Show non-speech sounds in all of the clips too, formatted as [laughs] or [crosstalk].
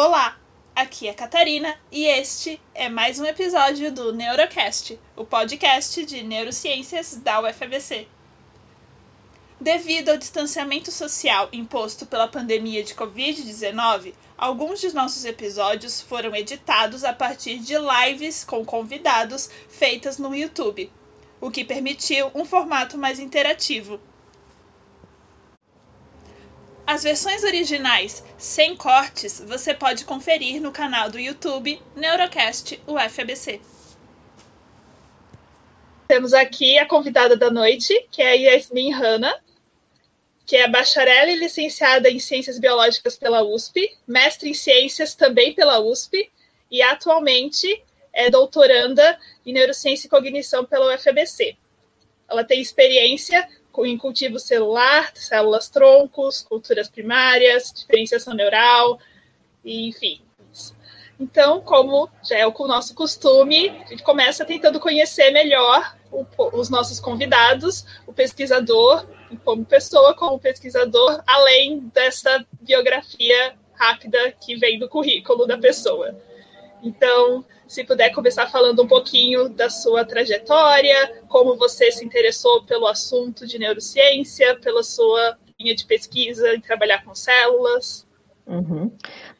Olá, aqui é Catarina e este é mais um episódio do Neurocast, o podcast de neurociências da UFABC. Devido ao distanciamento social imposto pela pandemia de Covid-19, alguns de nossos episódios foram editados a partir de lives com convidados feitas no YouTube, o que permitiu um formato mais interativo. As versões originais sem cortes você pode conferir no canal do YouTube Neurocast UFABC. Temos aqui a convidada da noite, que é a Yasmin Hanna, que é bacharel e licenciada em Ciências Biológicas pela USP, mestre em Ciências também pela USP e atualmente é doutoranda em Neurociência e Cognição pela UFABC. Ela tem experiência em cultivo celular, células troncos, culturas primárias, diferenciação neural, enfim. Então, como já é o nosso costume, a gente começa tentando conhecer melhor o, os nossos convidados, o pesquisador, como pessoa, como pesquisador, além dessa biografia rápida que vem do currículo da pessoa. Então, se puder começar falando um pouquinho da sua trajetória, como você se interessou pelo assunto de neurociência, pela sua linha de pesquisa em trabalhar com células. Uhum,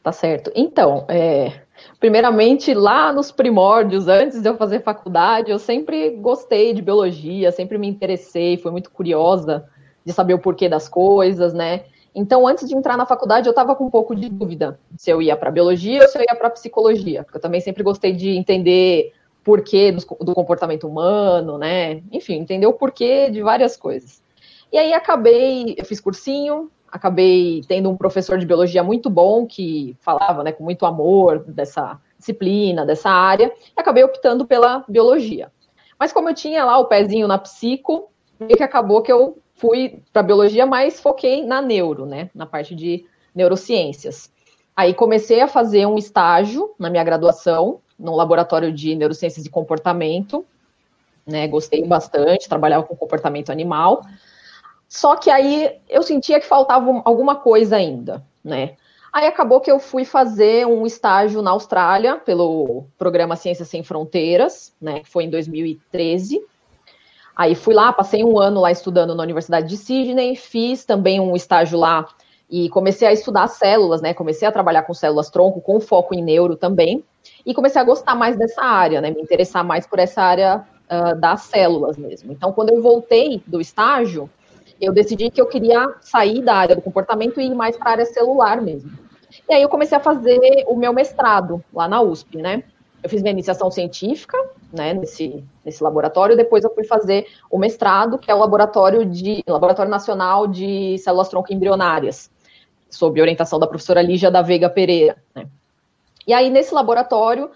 tá certo. Então, é, primeiramente, lá nos primórdios, antes de eu fazer faculdade, eu sempre gostei de biologia, sempre me interessei, fui muito curiosa de saber o porquê das coisas, né? Então, antes de entrar na faculdade, eu estava com um pouco de dúvida se eu ia para biologia ou se eu ia para psicologia, porque eu também sempre gostei de entender porquê do, comportamento humano, né? Enfim, entender o porquê de várias coisas. E aí acabei, eu fiz cursinho, acabei tendo um professor de biologia muito bom que falava, né, com muito amor dessa disciplina, dessa área, e acabei optando pela biologia. Mas como eu tinha lá o pezinho na psico, meio que acabou que eu fui para biologia, mas foquei na neuro, né, na parte de neurociências. Aí comecei a fazer um estágio na minha graduação, no laboratório de neurociências e comportamento, né, gostei bastante, trabalhava com comportamento animal. Só que aí eu sentia que faltava alguma coisa ainda, né? Aí acabou que eu fui fazer um estágio na Austrália pelo programa Ciências Sem Fronteiras, né, que foi em 2013. Aí fui lá, passei um ano lá estudando na Universidade de Sydney, fiz também um estágio lá e comecei a estudar células, né? Comecei a trabalhar com células tronco, com foco em neuro também, e comecei a gostar mais dessa área, né? Me interessar mais por essa área uh, das células mesmo. Então, quando eu voltei do estágio, eu decidi que eu queria sair da área do comportamento e ir mais para a área celular mesmo. E aí eu comecei a fazer o meu mestrado lá na USP, né? Eu fiz minha iniciação científica, né, nesse, nesse laboratório, depois eu fui fazer o mestrado, que é o laboratório de Laboratório Nacional de Células Tronco Embrionárias, sob orientação da professora Lígia da Veiga Pereira, né. E aí, nesse laboratório,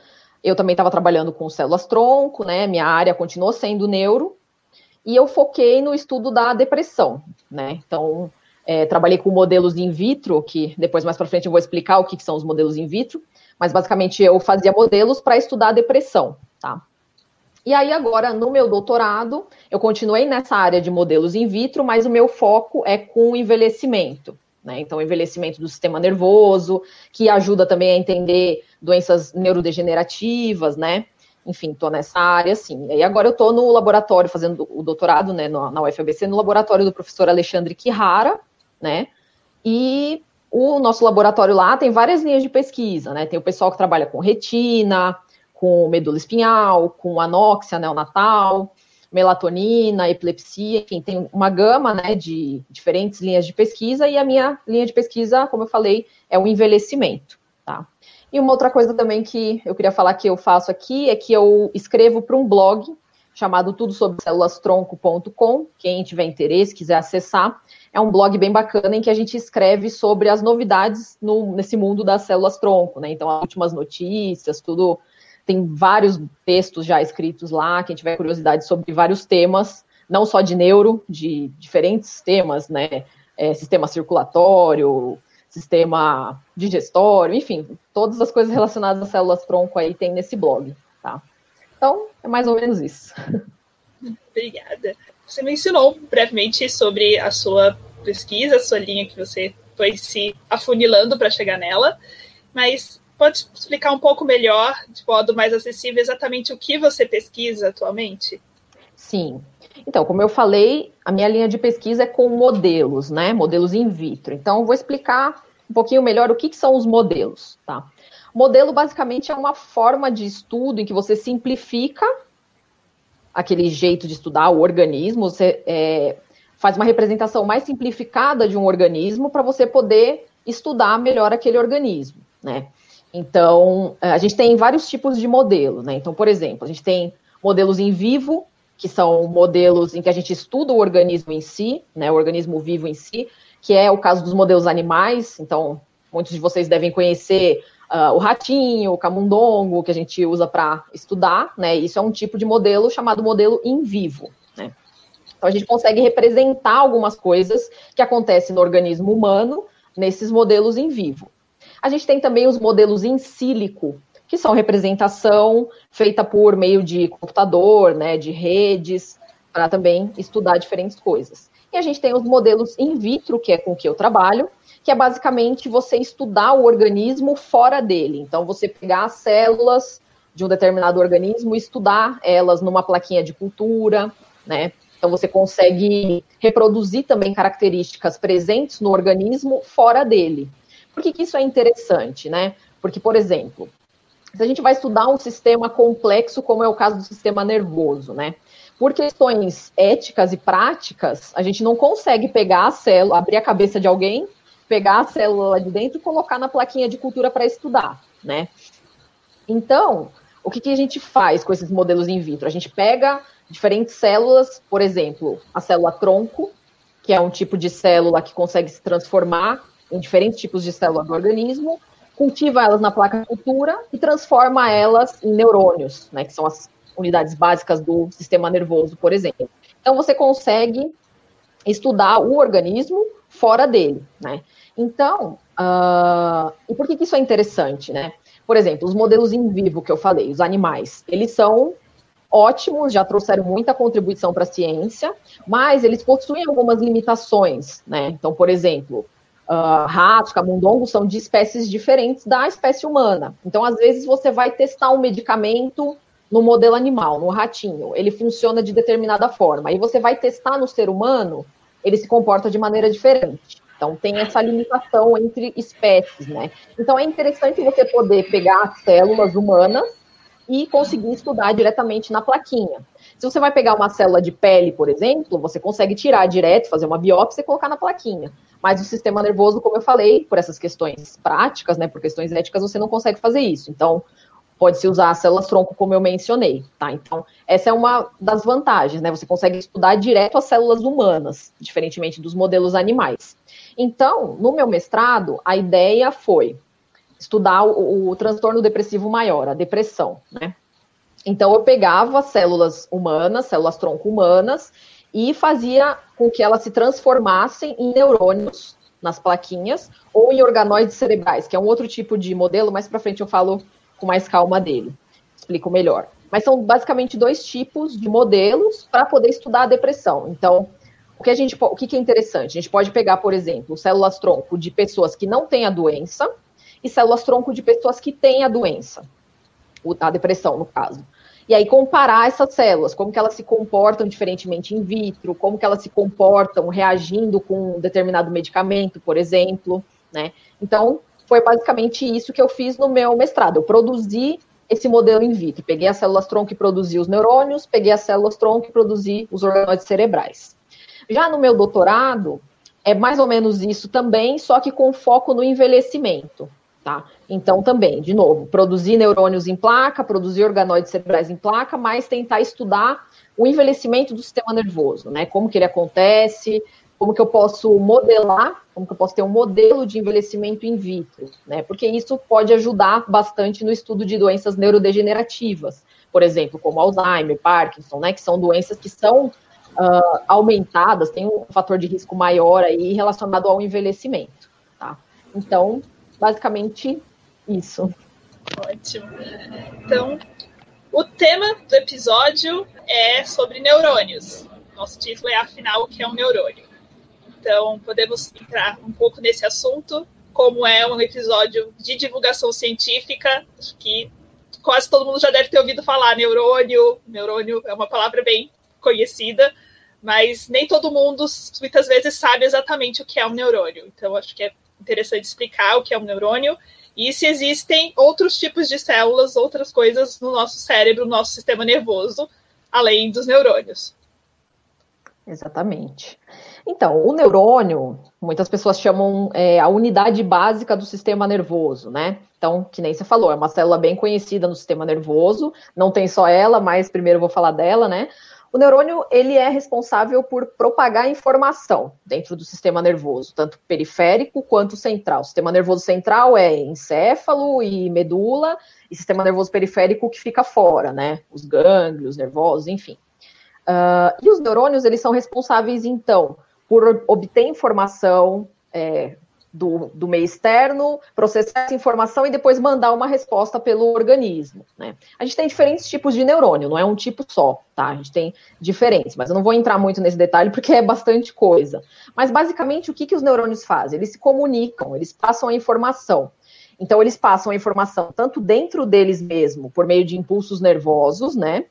eu também estava trabalhando com células tronco, né, minha área continuou sendo neuro, e eu foquei no estudo da depressão, né, então, é, trabalhei com modelos in vitro, que depois mais para frente eu vou explicar o que, que são os modelos in vitro, mas basicamente eu fazia modelos para estudar a depressão, tá? E aí agora no meu doutorado eu continuei nessa área de modelos in vitro, mas o meu foco é com envelhecimento, né? Então envelhecimento do sistema nervoso, que ajuda também a entender doenças neurodegenerativas, né? Enfim, estou nessa área, sim. E agora eu estou no laboratório fazendo o doutorado, né, na UFABC, no laboratório do professor Alexandre Kihara, né? E o nosso laboratório lá tem várias linhas de pesquisa, né? Tem o pessoal que trabalha com retina, com medula espinhal, com anóxia neonatal, melatonina, epilepsia, enfim, tem uma gama, né, de diferentes linhas de pesquisa e a minha linha de pesquisa, como eu falei, é o envelhecimento, tá? E uma outra coisa também que eu queria falar que eu faço aqui é que eu escrevo para um blog chamado tudo sobre. Quem tiver interesse, quiser acessar, é um blog bem bacana em que a gente escreve sobre as novidades no, nesse mundo das células tronco, né? Então, as últimas notícias, tudo. Tem vários textos já escritos lá. Quem tiver curiosidade sobre vários temas, não só de neuro, de diferentes temas, né? É, sistema circulatório, sistema digestório, enfim, todas as coisas relacionadas às células tronco aí tem nesse blog, tá? Então, é mais ou menos isso. [laughs] Obrigada. Você mencionou brevemente sobre a sua pesquisa, a sua linha que você foi se afunilando para chegar nela. mas pode explicar um pouco melhor, de modo mais acessível, exatamente o que você pesquisa atualmente? Sim. Então, como eu falei, a minha linha de pesquisa é com modelos, né? Modelos in vitro. Então, eu vou explicar um pouquinho melhor o que, que são os modelos, tá? Modelo basicamente é uma forma de estudo em que você simplifica aquele jeito de estudar o organismo, você é, faz uma representação mais simplificada de um organismo para você poder estudar melhor aquele organismo, né? Então, a gente tem vários tipos de modelo, né? Então, por exemplo, a gente tem modelos em vivo, que são modelos em que a gente estuda o organismo em si, né, o organismo vivo em si, que é o caso dos modelos animais. Então, muitos de vocês devem conhecer uh, o ratinho, o camundongo, que a gente usa para estudar, né? Isso é um tipo de modelo chamado modelo in vivo, né? Então, a gente consegue representar algumas coisas que acontecem no organismo humano nesses modelos em vivo. A gente tem também os modelos em sílico, que são representação feita por meio de computador, né, de redes, para também estudar diferentes coisas. E a gente tem os modelos in vitro, que é com que eu trabalho, que é basicamente você estudar o organismo fora dele. Então, você pegar as células de um determinado organismo e estudar elas numa plaquinha de cultura, né? Então, você consegue reproduzir também características presentes no organismo fora dele. Por que, que isso é interessante, né? Porque, por exemplo, se a gente vai estudar um sistema complexo, como é o caso do sistema nervoso, né? Por questões éticas e práticas, a gente não consegue pegar a célula, abrir a cabeça de alguém, pegar a célula lá de dentro e colocar na plaquinha de cultura para estudar, né? Então, o que, que a gente faz com esses modelos in vitro? A gente pega diferentes células, por exemplo, a célula tronco, que é um tipo de célula que consegue se transformar em diferentes tipos de célula do organismo, cultiva elas na placa cultura e transforma elas em neurônios, né, que são as unidades básicas do sistema nervoso, por exemplo. Então você consegue estudar o organismo fora dele, né? Então, uh, e por que, que isso é interessante, né? Por exemplo, os modelos em vivo que eu falei, os animais, eles são ótimos, já trouxeram muita contribuição para a ciência, mas eles possuem algumas limitações, né? Então, por exemplo, uh, ratos, camundongos são de espécies diferentes da espécie humana. Então, às vezes, você vai testar um medicamento no modelo animal, no ratinho, ele funciona de determinada forma. Aí você vai testar no ser humano, ele se comporta de maneira diferente. Então, tem essa limitação entre espécies, né? Então, é interessante você poder pegar células humanas e conseguir estudar diretamente na plaquinha. Se você vai pegar uma célula de pele, por exemplo, você consegue tirar direto, fazer uma biópsia e colocar na plaquinha. Mas o sistema nervoso, como eu falei, por essas questões práticas, né, por questões éticas, você não consegue fazer isso. Então, pode-se usar as células tronco, como eu mencionei, tá? Então, essa é uma das vantagens, né? Você consegue estudar direto as células humanas, diferentemente dos modelos animais. Então, no meu mestrado, a ideia foi estudar o, o transtorno depressivo maior, a depressão, né? Então, eu pegava células humanas, células tronco humanas, e fazia com que elas se transformassem em neurônios nas plaquinhas ou em organoides cerebrais, que é um outro tipo de modelo, mais para frente eu falo com mais calma dele, explico melhor. Mas são basicamente dois tipos de modelos para poder estudar a depressão. Então, o que a gente o que é interessante? A gente pode pegar, por exemplo, células tronco de pessoas que não têm a doença e células tronco de pessoas que têm a doença, a depressão, no caso e aí comparar essas células, como que elas se comportam diferentemente in vitro, como que elas se comportam reagindo com um determinado medicamento, por exemplo, né? Então, foi basicamente isso que eu fiz no meu mestrado. Eu produzi esse modelo in vitro. Peguei as células tronco e produzi os neurônios, peguei as células tronco e produzi os organoides cerebrais. Já no meu doutorado, é mais ou menos isso também, só que com foco no envelhecimento. Tá? Então, também, de novo, produzir neurônios em placa, produzir organoides cerebrais em placa, mas tentar estudar o envelhecimento do sistema nervoso, né? Como que ele acontece, como que eu posso modelar, como que eu posso ter um modelo de envelhecimento in vitro, né? Porque isso pode ajudar bastante no estudo de doenças neurodegenerativas, por exemplo, como Alzheimer, Parkinson, né? Que são doenças que são uh, aumentadas, tem um fator de risco maior aí relacionado ao envelhecimento, tá? Então, basicamente isso. Ótimo. Então, o tema do episódio é sobre neurônios. Nosso título é Afinal, o que é um neurônio? Então, podemos entrar um pouco nesse assunto como é um episódio de divulgação científica, que quase todo mundo já deve ter ouvido falar neurônio. Neurônio é uma palavra bem conhecida, mas nem todo mundo muitas vezes sabe exatamente o que é um neurônio. Então, acho que é interessante explicar o que é um neurônio e se existem outros tipos de células, outras coisas no nosso cérebro, no nosso sistema nervoso, além dos neurônios. Exatamente. Então, o neurônio, muitas pessoas chamam é, a unidade básica do sistema nervoso, né? Então, que nem você falou, é uma célula bem conhecida no sistema nervoso, não tem só ela, mas primeiro vou falar dela, né? O neurônio, ele é responsável por propagar informação dentro do sistema nervoso, tanto periférico quanto central. O sistema nervoso central é encéfalo e medula, e sistema nervoso periférico que fica fora, né? Os gânglios nervosos, enfim. Uh, e os neurônios, eles são responsáveis, então, por obter informação é, do, do meio externo, processar essa informação e depois mandar uma resposta pelo organismo. Né? A gente tem diferentes tipos de neurônio, não é um tipo só, tá? A gente tem diferentes, mas eu não vou entrar muito nesse detalhe porque é bastante coisa. Mas basicamente o que, que os neurônios fazem? Eles se comunicam, eles passam a informação. Então eles passam a informação tanto dentro deles mesmo, por meio de impulsos nervosos, né?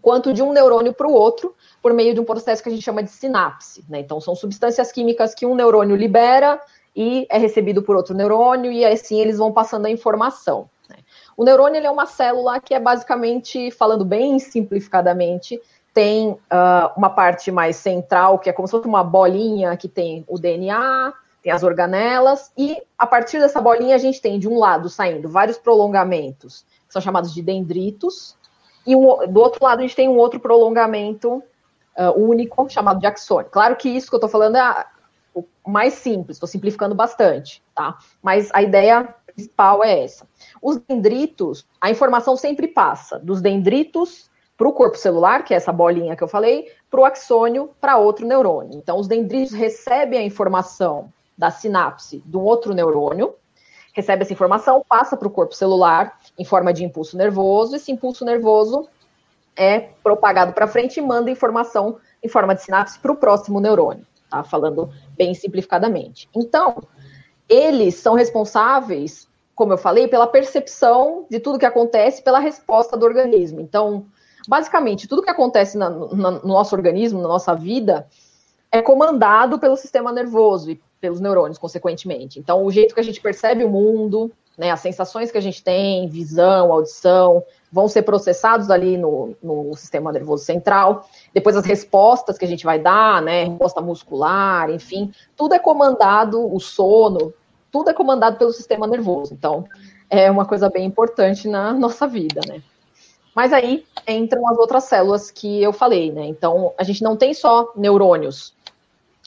Quanto de um neurônio para o outro, por meio de um processo que a gente chama de sinapse. Né? Então, são substâncias químicas que um neurônio libera e é recebido por outro neurônio, e assim eles vão passando a informação. Né? O neurônio é uma célula que é basicamente, falando bem simplificadamente, tem uh, uma parte mais central, que é como se fosse uma bolinha que tem o DNA, tem as organelas, e a partir dessa bolinha a gente tem de um lado saindo vários prolongamentos, que são chamados de dendritos, e um, do outro lado a gente tem um outro prolongamento uh, único, chamado de axônio. Claro que isso que eu estou falando é mais simples, estou simplificando bastante, tá? Mas a ideia principal é essa. Os dendritos, a informação sempre passa dos dendritos para o corpo celular, que é essa bolinha que eu falei, para o axônio, para outro neurônio. Então, os dendritos recebem a informação da sinapse de um outro neurônio, recebe essa informação, passa para o corpo celular em forma de impulso nervoso, esse impulso nervoso é propagado para frente e manda informação em forma de sinapse para o próximo neurônio tá? Falando bem simplificadamente. Então, eles são responsáveis, como eu falei, pela percepção de tudo que acontece, pela resposta do organismo. Então, basicamente, tudo que acontece na, na, no nosso organismo, na nossa vida, é comandado pelo sistema nervoso e pelos neurônios, consequentemente. Então, o jeito que a gente percebe o mundo, né, as sensações que a gente tem, visão, audição, vão ser processados ali no, no sistema nervoso central. Depois as respostas que a gente vai dar, né, resposta muscular, enfim, tudo é comandado, o sono, tudo é comandado pelo sistema nervoso. Então, é uma coisa bem importante na nossa vida, né? Mas aí entram as outras células que eu falei, né? Então, a gente não tem só neurônios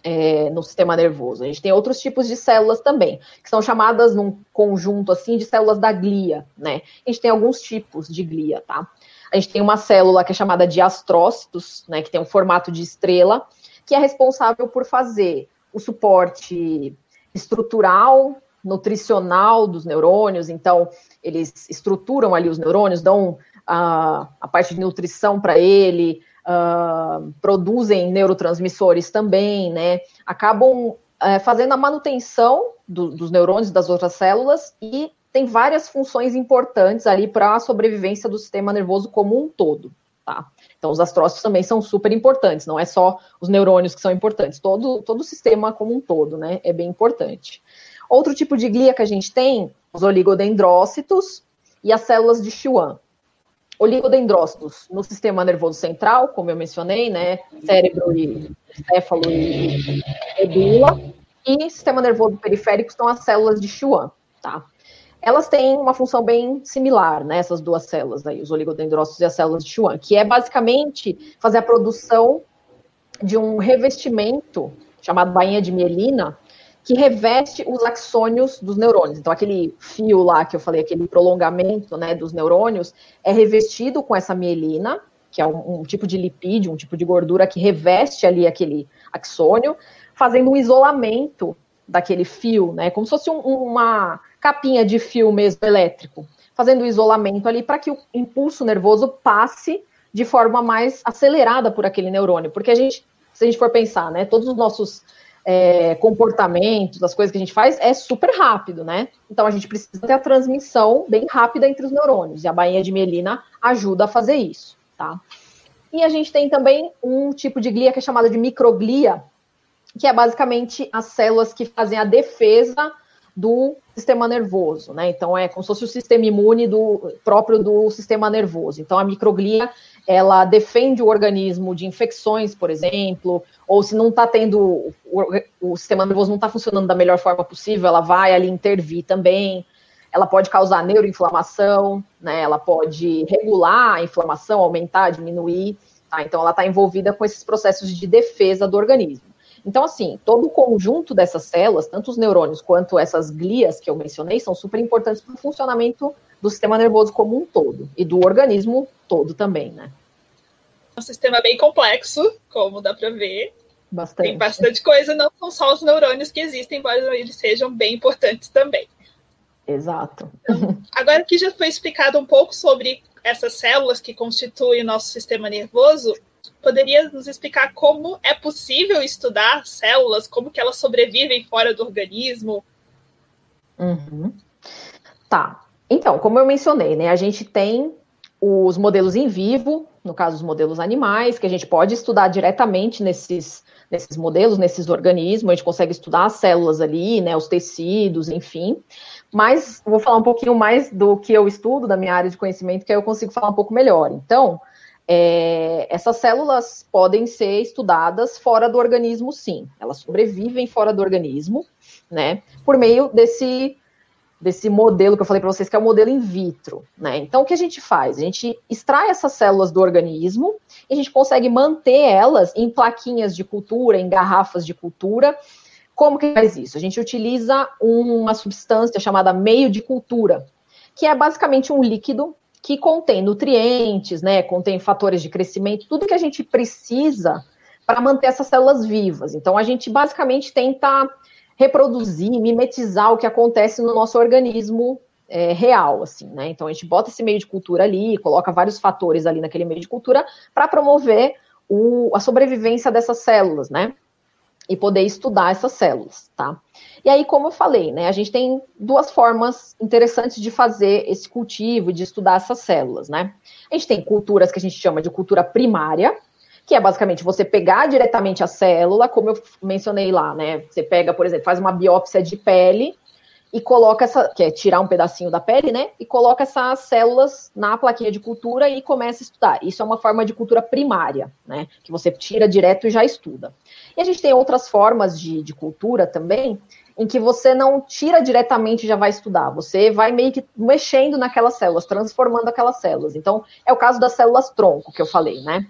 é, no sistema nervoso. A gente tem outros tipos de células também, que são chamadas num conjunto assim de células da glia, né? A gente tem alguns tipos de glia, tá? A gente tem uma célula que é chamada de astrócitos, né, que tem um formato de estrela, que é responsável por fazer o suporte estrutural, nutricional dos neurônios. Então, eles estruturam ali os neurônios, dão a, a parte de nutrição para ele, uh, produzem neurotransmissores também, né? Acabam uh, fazendo a manutenção do, dos neurônios das outras células e tem várias funções importantes ali para a sobrevivência do sistema nervoso como um todo, tá? Então, os astrócitos também são super importantes, não é só os neurônios que são importantes, todo, todo o sistema como um todo, né? É bem importante. Outro tipo de glia que a gente tem, os oligodendrócitos e as células de Schwann oligodendrócitos no sistema nervoso central, como eu mencionei, né? Cérebro e céfalo e medula. E sistema nervoso periférico são as células de Schwann, tá? Elas têm uma função bem similar, né? Essas duas células aí, os oligodendrócitos e as células de Schwann, que é basicamente fazer a produção de um revestimento chamado bainha de mielina, que reveste os axônios dos neurônios. Então, aquele fio lá que eu falei, aquele prolongamento né, dos neurônios, é revestido com essa mielina, que é um, um, tipo de lipídio, um tipo de gordura que reveste ali aquele axônio, fazendo um isolamento daquele fio, né? Como se fosse um, uma capinha de fio mesmo elétrico, fazendo o isolamento ali para que o impulso nervoso passe de forma mais acelerada por aquele neurônio. Porque a gente, se a gente for pensar, né, todos os nossos é, comportamentos, as coisas que a gente faz, é super rápido, né? Então a gente precisa ter a transmissão bem rápida entre os neurônios, e a bainha de mielina ajuda a fazer isso, tá? E a gente tem também um tipo de glia que é chamada de microglia, que é basicamente as células que fazem a defesa do sistema nervoso, né? Então é como se fosse o sistema imune do próprio do sistema nervoso. Então a microglia ela defende o organismo de infecções, por exemplo, ou se não está tendo o, o, sistema nervoso não está funcionando da melhor forma possível, ela vai ali intervir também. Ela pode causar neuroinflamação, né? Ela pode regular a inflamação, aumentar, diminuir. Tá? Então ela está envolvida com esses processos de defesa do organismo. Então, assim, todo o conjunto dessas células, tanto os neurônios quanto essas glias que eu mencionei, são super importantes para o funcionamento do sistema nervoso como um todo e do organismo todo também, né? Um sistema bem complexo, como dá para ver. Bastante. Tem bastante coisa, não são só os neurônios que existem, embora eles sejam bem importantes também. Exato. [laughs] Agora que já foi explicado um pouco sobre essas células que constituem o nosso sistema nervoso, poderia nos explicar como é possível estudar células, como que elas sobrevivem fora do organismo? Uhum. Tá. Então, como eu mencionei, né, a gente tem os modelos em vivo, no caso os modelos animais, que a gente pode estudar diretamente nesses, nesses modelos, nesses organismos, a gente consegue estudar as células ali, né, os tecidos, enfim. Mas vou falar um pouquinho mais do que eu estudo, da minha área de conhecimento, que aí eu consigo falar um pouco melhor. Então, é, essas células podem ser estudadas fora do organismo, sim. Elas sobrevivem fora do organismo, né? Por meio desse, desse modelo que eu falei para vocês, que é o modelo in vitro, né? Então, o que a gente faz? A gente extrai essas células do organismo e a gente consegue manter elas em plaquinhas de cultura, em garrafas de cultura. Como que faz isso? A gente utiliza uma substância chamada meio de cultura, que é basicamente um líquido que contém nutrientes, né, contém fatores de crescimento, tudo que a gente precisa para manter essas células vivas. Então, a gente basicamente tenta reproduzir, mimetizar o que acontece no nosso organismo é, real, assim, né? Então, a gente bota esse meio de cultura ali, coloca vários fatores ali naquele meio de cultura para promover o, a sobrevivência dessas células, né? E poder estudar essas células, tá? E aí, como eu falei, né, a gente tem duas formas interessantes de fazer esse cultivo, de estudar essas células, né? A gente tem culturas que a gente chama de cultura primária, que é basicamente você pegar diretamente a célula, como eu mencionei lá, né? Você pega, por exemplo, faz uma biópsia de pele e coloca essa, que é tirar um pedacinho da pele, né? E coloca essas células na plaquinha de cultura e começa a estudar. Isso é uma forma de cultura primária, né? Que você tira direto e já estuda. E a gente tem outras formas de, de cultura também, em que você não tira diretamente e já vai estudar, você vai meio que mexendo naquelas células, transformando aquelas células. Então, é o caso das células tronco que eu falei, né?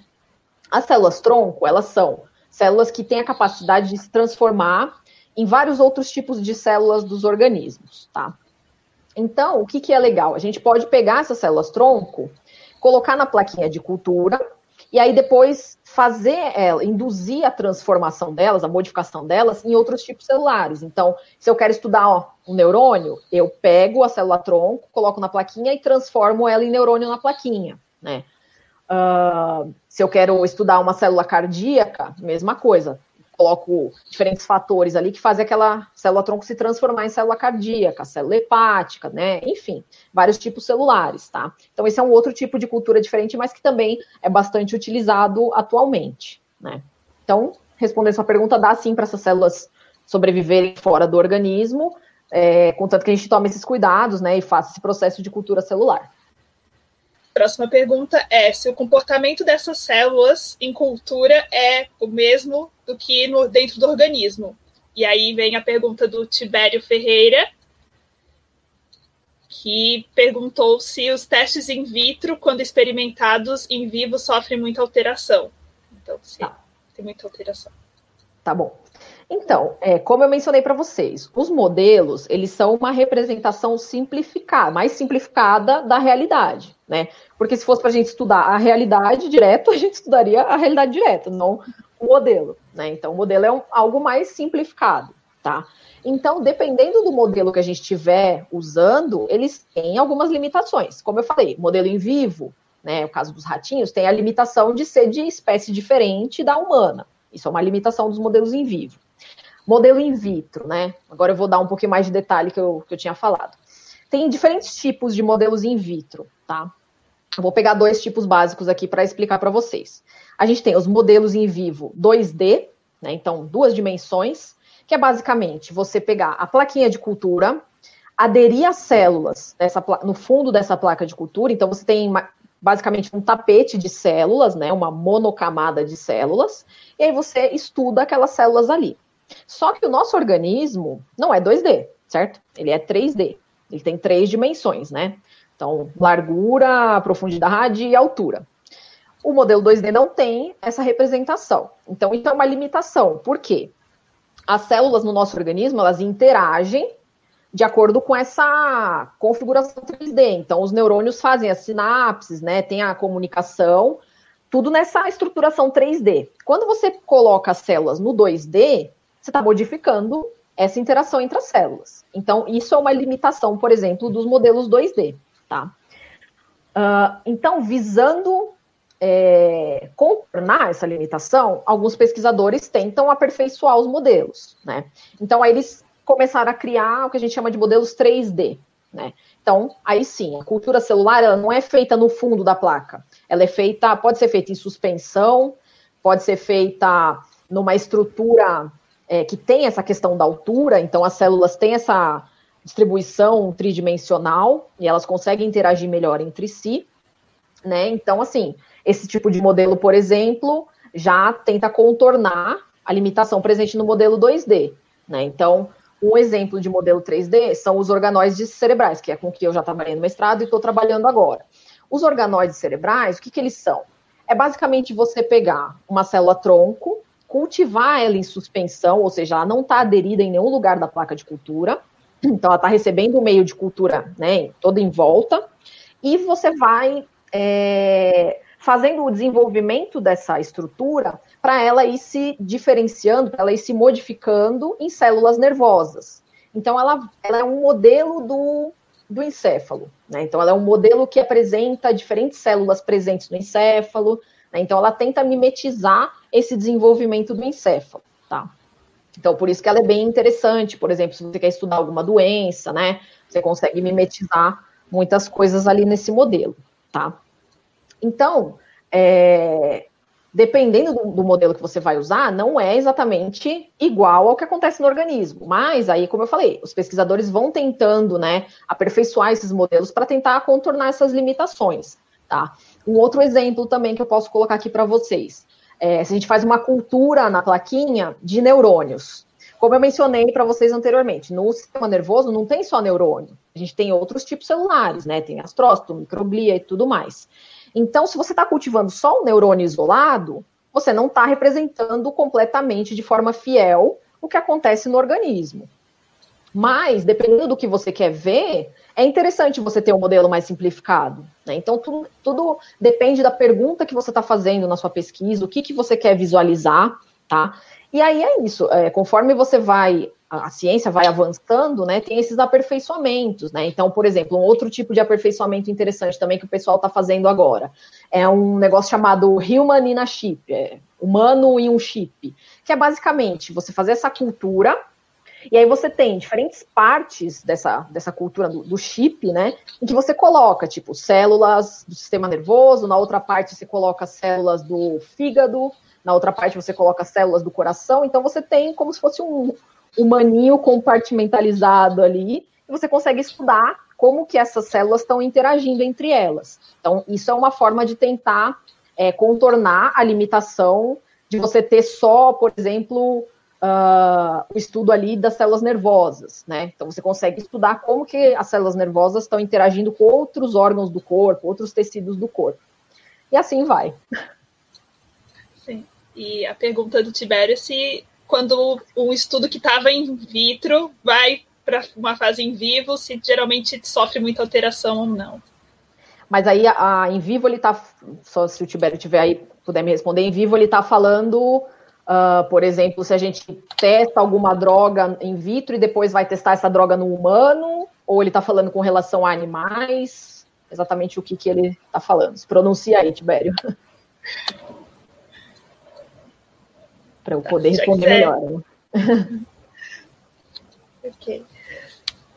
As células tronco, elas são células que têm a capacidade de se transformar em vários outros tipos de células dos organismos, tá? Então, o que, que é legal? A gente pode pegar essas células tronco, colocar na plaquinha de cultura, e aí depois fazer ela, induzir a transformação delas, a modificação delas em outros tipos celulares. Então, se eu quero estudar ó, um neurônio, eu pego a célula tronco, coloco na plaquinha e transformo ela em neurônio na plaquinha, né? Uh, se eu quero estudar uma célula cardíaca, mesma coisa coloco diferentes fatores ali que fazem aquela célula tronco se transformar em célula cardíaca, célula hepática, né? Enfim, vários tipos celulares, tá? Então, esse é um outro tipo de cultura diferente, mas que também é bastante utilizado atualmente, né? Então, respondendo essa pergunta, dá sim para essas células sobreviverem fora do organismo, é, contanto que a gente tome esses cuidados, né? E faça esse processo de cultura celular. Próxima pergunta é se o comportamento dessas células em cultura é o mesmo do que no, dentro do organismo. E aí vem a pergunta do Tibério Ferreira, que perguntou se os testes in vitro, quando experimentados em vivo, sofrem muita alteração. Então, sim, tá. tem muita alteração. Tá bom. Então, é, como eu mencionei para vocês, os modelos, eles são uma representação simplificada, mais simplificada da realidade, né? Porque se fosse para a gente estudar a realidade direto, [laughs] a gente estudaria a realidade direta, não o modelo, né? Então, o modelo é um, algo mais simplificado, tá? Então, dependendo do modelo que a gente estiver usando, eles têm algumas limitações. Como eu falei, modelo em vivo, né? O caso dos ratinhos, tem a limitação de ser de espécie diferente da humana. Isso é uma limitação dos modelos em vivo. Modelo in vitro, né? Agora eu vou dar um pouquinho mais de detalhe que eu, que eu tinha falado. Tem diferentes tipos de modelos in vitro, tá? Eu vou pegar dois tipos básicos aqui para explicar para vocês. A gente tem os modelos em vivo 2D, né? Então, duas dimensões, que é basicamente você pegar a plaquinha de cultura, aderir as células dessa, no fundo dessa placa de cultura. Então, você tem basicamente um tapete de células, né? Uma monocamada de células, e aí você estuda aquelas células ali. Só que o nosso organismo não é 2D, certo? Ele é 3D. Ele tem três dimensões, né? Então, largura, profundidade e altura. O modelo 2D não tem essa representação. Então, isso é uma limitação. Por quê? As células no nosso organismo, elas interagem de acordo com essa configuração 3D. Então, os neurônios fazem as sinapses, né? Tem a comunicação, tudo nessa estruturação 3D. Quando você coloca as células no 2D, você está modificando essa interação entre as células. Então, isso é uma limitação, por exemplo, dos modelos 2D, tá? Uh, então, visando é, contornar essa limitação, alguns pesquisadores tentam aperfeiçoar os modelos, né? Então, aí eles começaram a criar o que a gente chama de modelos 3D, né? Então, aí sim, a cultura celular ela não é feita no fundo da placa. Ela é feita, pode ser feita em suspensão, pode ser feita numa estrutura é, que tem essa questão da altura, então as células têm essa distribuição tridimensional e elas conseguem interagir melhor entre si, né? Então, assim, esse tipo de modelo, por exemplo, já tenta contornar a limitação presente no modelo 2D, né? Então, um exemplo de modelo 3D são os organóides cerebrais, que é com que eu já trabalhei no mestrado e estou trabalhando agora. Os organóides cerebrais, o que, que eles são? É basicamente você pegar uma célula tronco, cultivar ela em suspensão, ou seja, ela não está aderida em nenhum lugar da placa de cultura, então ela está recebendo o meio de cultura né, todo em volta, e você vai é, fazendo o desenvolvimento dessa estrutura para ela ir se diferenciando, para ela ir se modificando em células nervosas. Então, ela, ela é um modelo do, do encéfalo. Né? Então, ela é um modelo que apresenta diferentes células presentes no encéfalo, né? Então, ela tenta mimetizar esse desenvolvimento do encéfalo, tá? Então, por isso que ela é bem interessante. Por exemplo, se você quer estudar alguma doença, né? Você consegue mimetizar muitas coisas ali nesse modelo, tá? Então, é, dependendo do, do, modelo que você vai usar, não é exatamente igual ao que acontece no organismo. Mas aí, como eu falei, os pesquisadores vão tentando, né, aperfeiçoar esses modelos para tentar contornar essas limitações, tá? Um outro exemplo também que eu posso colocar aqui para vocês. É, se a gente faz uma cultura na plaquinha de neurônios. Como eu mencionei para vocês anteriormente, no sistema nervoso não tem só neurônio. A gente tem outros tipos celulares, né? Tem astrócito, microglia e tudo mais. Então, se você está cultivando só o neurônio isolado, você não está representando completamente de forma fiel o que acontece no organismo. Mas, dependendo do que você quer ver, é interessante você ter um modelo mais simplificado. Né? Então, tudo, tudo, depende da pergunta que você está fazendo na sua pesquisa, o que, que você quer visualizar, tá? E aí é isso, é, conforme você vai, a, a ciência vai avançando, né, tem esses aperfeiçoamentos, né? Então, por exemplo, um outro tipo de aperfeiçoamento interessante também que o pessoal está fazendo agora é um negócio chamado Human in a Chip, é, humano em um chip, que é basicamente você fazer essa cultura e aí você tem diferentes partes dessa, dessa cultura do, do, chip, né? Em que você coloca, tipo, células do sistema nervoso, na outra parte você coloca células do fígado, na outra parte você coloca células do coração. Então você tem como se fosse um, um maninho compartimentalizado ali, e você consegue estudar como que essas células estão interagindo entre elas. Então, isso é uma forma de tentar é, contornar a limitação de você ter só, por exemplo, uh, o estudo ali das células nervosas, né? Então você consegue estudar como que as células nervosas estão interagindo com outros órgãos do corpo, outros tecidos do corpo. E assim vai. Sim. E a pergunta do Tibério é se quando um estudo que estava em vitro vai para uma fase em vivo, se geralmente sofre muita alteração ou não. Mas aí a, a em vivo ele está, só se o Tibério tiver aí puder me responder, em vivo ele está falando Uh, por exemplo, se a gente testa alguma droga in vitro e depois vai testar essa droga no humano, ou ele está falando com relação a animais, exatamente o que, que ele está falando. Se pronuncia aí, Tibério. [laughs] Para eu poder responder melhor. Né? [laughs] Ok.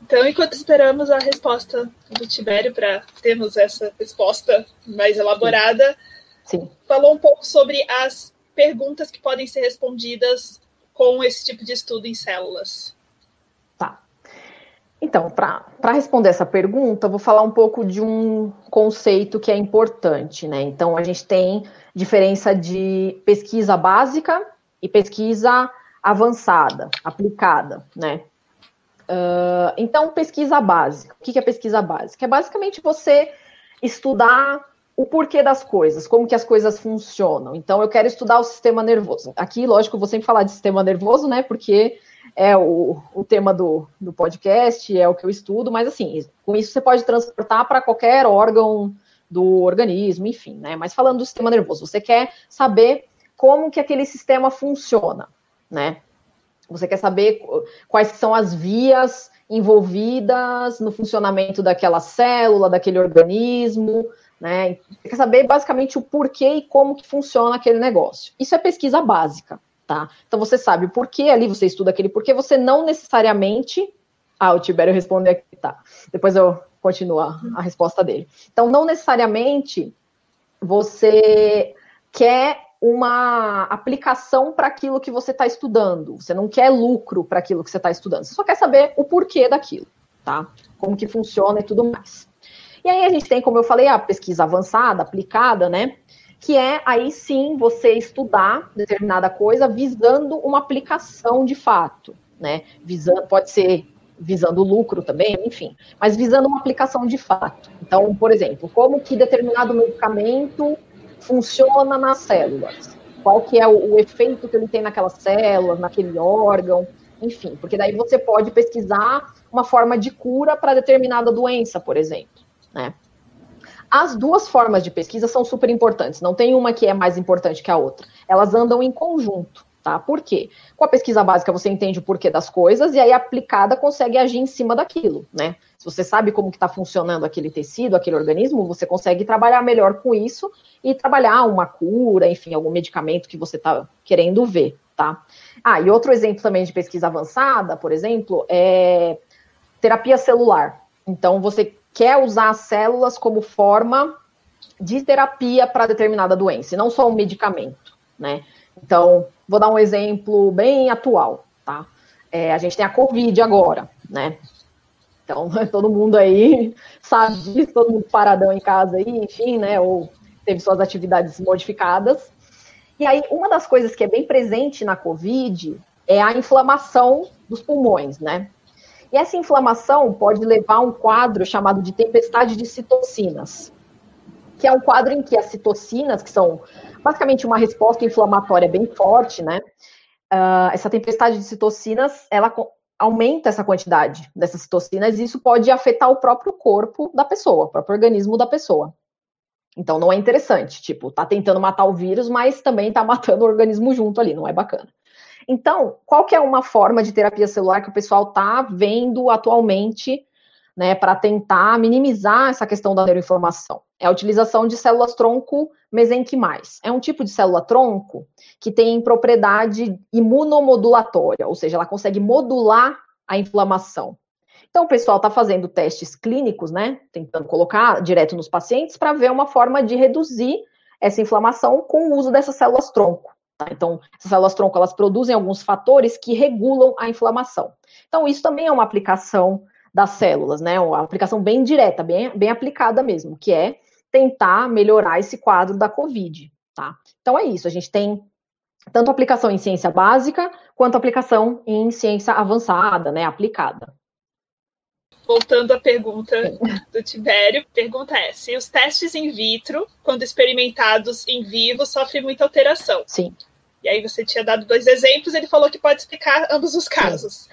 Então, enquanto esperamos a resposta do Tibério para termos essa resposta mais elaborada, Sim. falou um pouco sobre as perguntas que podem ser respondidas com esse tipo de estudo em células. Tá. Então, para responder essa pergunta, vou falar um pouco de um conceito que é importante, né? Então, a gente tem diferença de pesquisa básica e pesquisa avançada, aplicada, né? Uh, então, pesquisa básica. O que é pesquisa básica? É basicamente você estudar o porquê das coisas, como que as coisas funcionam. Então, eu quero estudar o sistema nervoso. Aqui, lógico, vou sempre falar de sistema nervoso, né? Porque é o, o tema do, do podcast, é o que eu estudo, mas assim, com isso você pode transportar para qualquer órgão do organismo, enfim, né? Mas falando do sistema nervoso, você quer saber como que aquele sistema funciona, né? Você quer saber quais são as vias envolvidas no funcionamento daquela célula, daquele organismo, né? Você quer saber basicamente o porquê e como que funciona aquele negócio. Isso é pesquisa básica, tá? Então você sabe o porquê ali, você estuda aquele porquê, você não necessariamente. Ah, o Tibério respondeu aqui, tá. Depois eu continuo a, a resposta dele. Então, não necessariamente você quer uma aplicação para aquilo que você está estudando. Você não quer lucro para aquilo que você está estudando. Você só quer saber o porquê daquilo, tá? Como que funciona e tudo mais. E aí a gente tem, como eu falei, a pesquisa avançada, aplicada, né? que é aí sim você estudar determinada coisa visando uma aplicação de fato, né? Visando, pode ser visando lucro também, enfim, mas visando uma aplicação de fato. Então, por exemplo, como que determinado medicamento funciona nas células? Qual que é o, o efeito que ele tem naquelas células, naquele órgão, enfim, porque daí você pode pesquisar uma forma de cura para determinada doença, por exemplo, né? As duas formas de pesquisa são super importantes, não tem uma que é mais importante que a outra. Elas andam em conjunto, tá? Por quê? Com a pesquisa básica você entende o porquê das coisas e aí aplicada consegue agir em cima daquilo, né? Se você sabe como que está funcionando aquele tecido, aquele organismo, você consegue trabalhar melhor com isso e trabalhar uma cura, enfim, algum medicamento que você está querendo ver, tá? Ah, e outro exemplo também de pesquisa avançada, por exemplo, é terapia celular. Então, você quer usar as células como forma de terapia para determinada doença, e não só um medicamento, né? Então, vou dar um exemplo bem atual, tá? É, a gente tem a Covid agora, né? Então, [laughs] todo mundo aí sabe disso, todo mundo paradão em casa aí, enfim, né? Ou teve suas atividades modificadas. E aí, uma das coisas que é bem presente na Covid é a inflamação dos pulmões, né? E essa inflamação pode levar a um quadro chamado de tempestade de citocinas, que é um quadro em que as citocinas, que são basicamente uma resposta inflamatória bem forte, né? Uh, essa tempestade de citocinas, ela aumenta essa quantidade dessas citocinas e isso pode afetar o próprio corpo da pessoa, o próprio organismo da pessoa. Então não é interessante, tipo, tá tentando matar o vírus, mas também tá matando o organismo junto ali, não é bacana. Então, qual que é uma forma de terapia celular que o pessoal está vendo atualmente, né, para tentar minimizar essa questão da neuroinflamação? É a utilização de células tronco mesenquimais. É um tipo de célula tronco que tem propriedade imunomodulatória, ou seja, ela consegue modular a inflamação. Então, o pessoal está fazendo testes clínicos, né, tentando colocar direto nos pacientes para ver uma forma de reduzir essa inflamação com o uso dessas células tronco. Tá? Então, essas células tronco, elas produzem alguns fatores que regulam a inflamação. Então, isso também é uma aplicação das células, né? Uma aplicação bem direta, bem, bem aplicada mesmo, que é tentar melhorar esse quadro da COVID, tá? Então, é isso. A gente tem tanto aplicação em ciência básica, quanto aplicação em ciência avançada, né? Aplicada. Voltando à pergunta do Tibério, pergunta é: se os testes in vitro, quando experimentados em vivo, sofrem muita alteração? Sim. E aí você tinha dado dois exemplos, ele falou que pode explicar ambos os casos.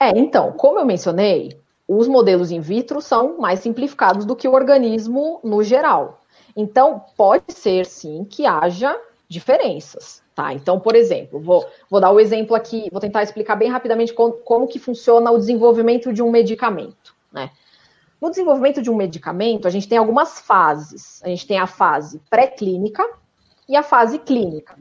É, então, como eu mencionei, os modelos in vitro são mais simplificados do que o organismo no geral. Então, pode ser sim que haja diferenças, tá? Então, por exemplo, vou, vou dar o um exemplo aqui, vou tentar explicar bem rapidamente como, como que funciona o desenvolvimento de um medicamento, né? No desenvolvimento de um medicamento, a gente tem algumas fases. A gente tem a fase pré-clínica e a fase clínica.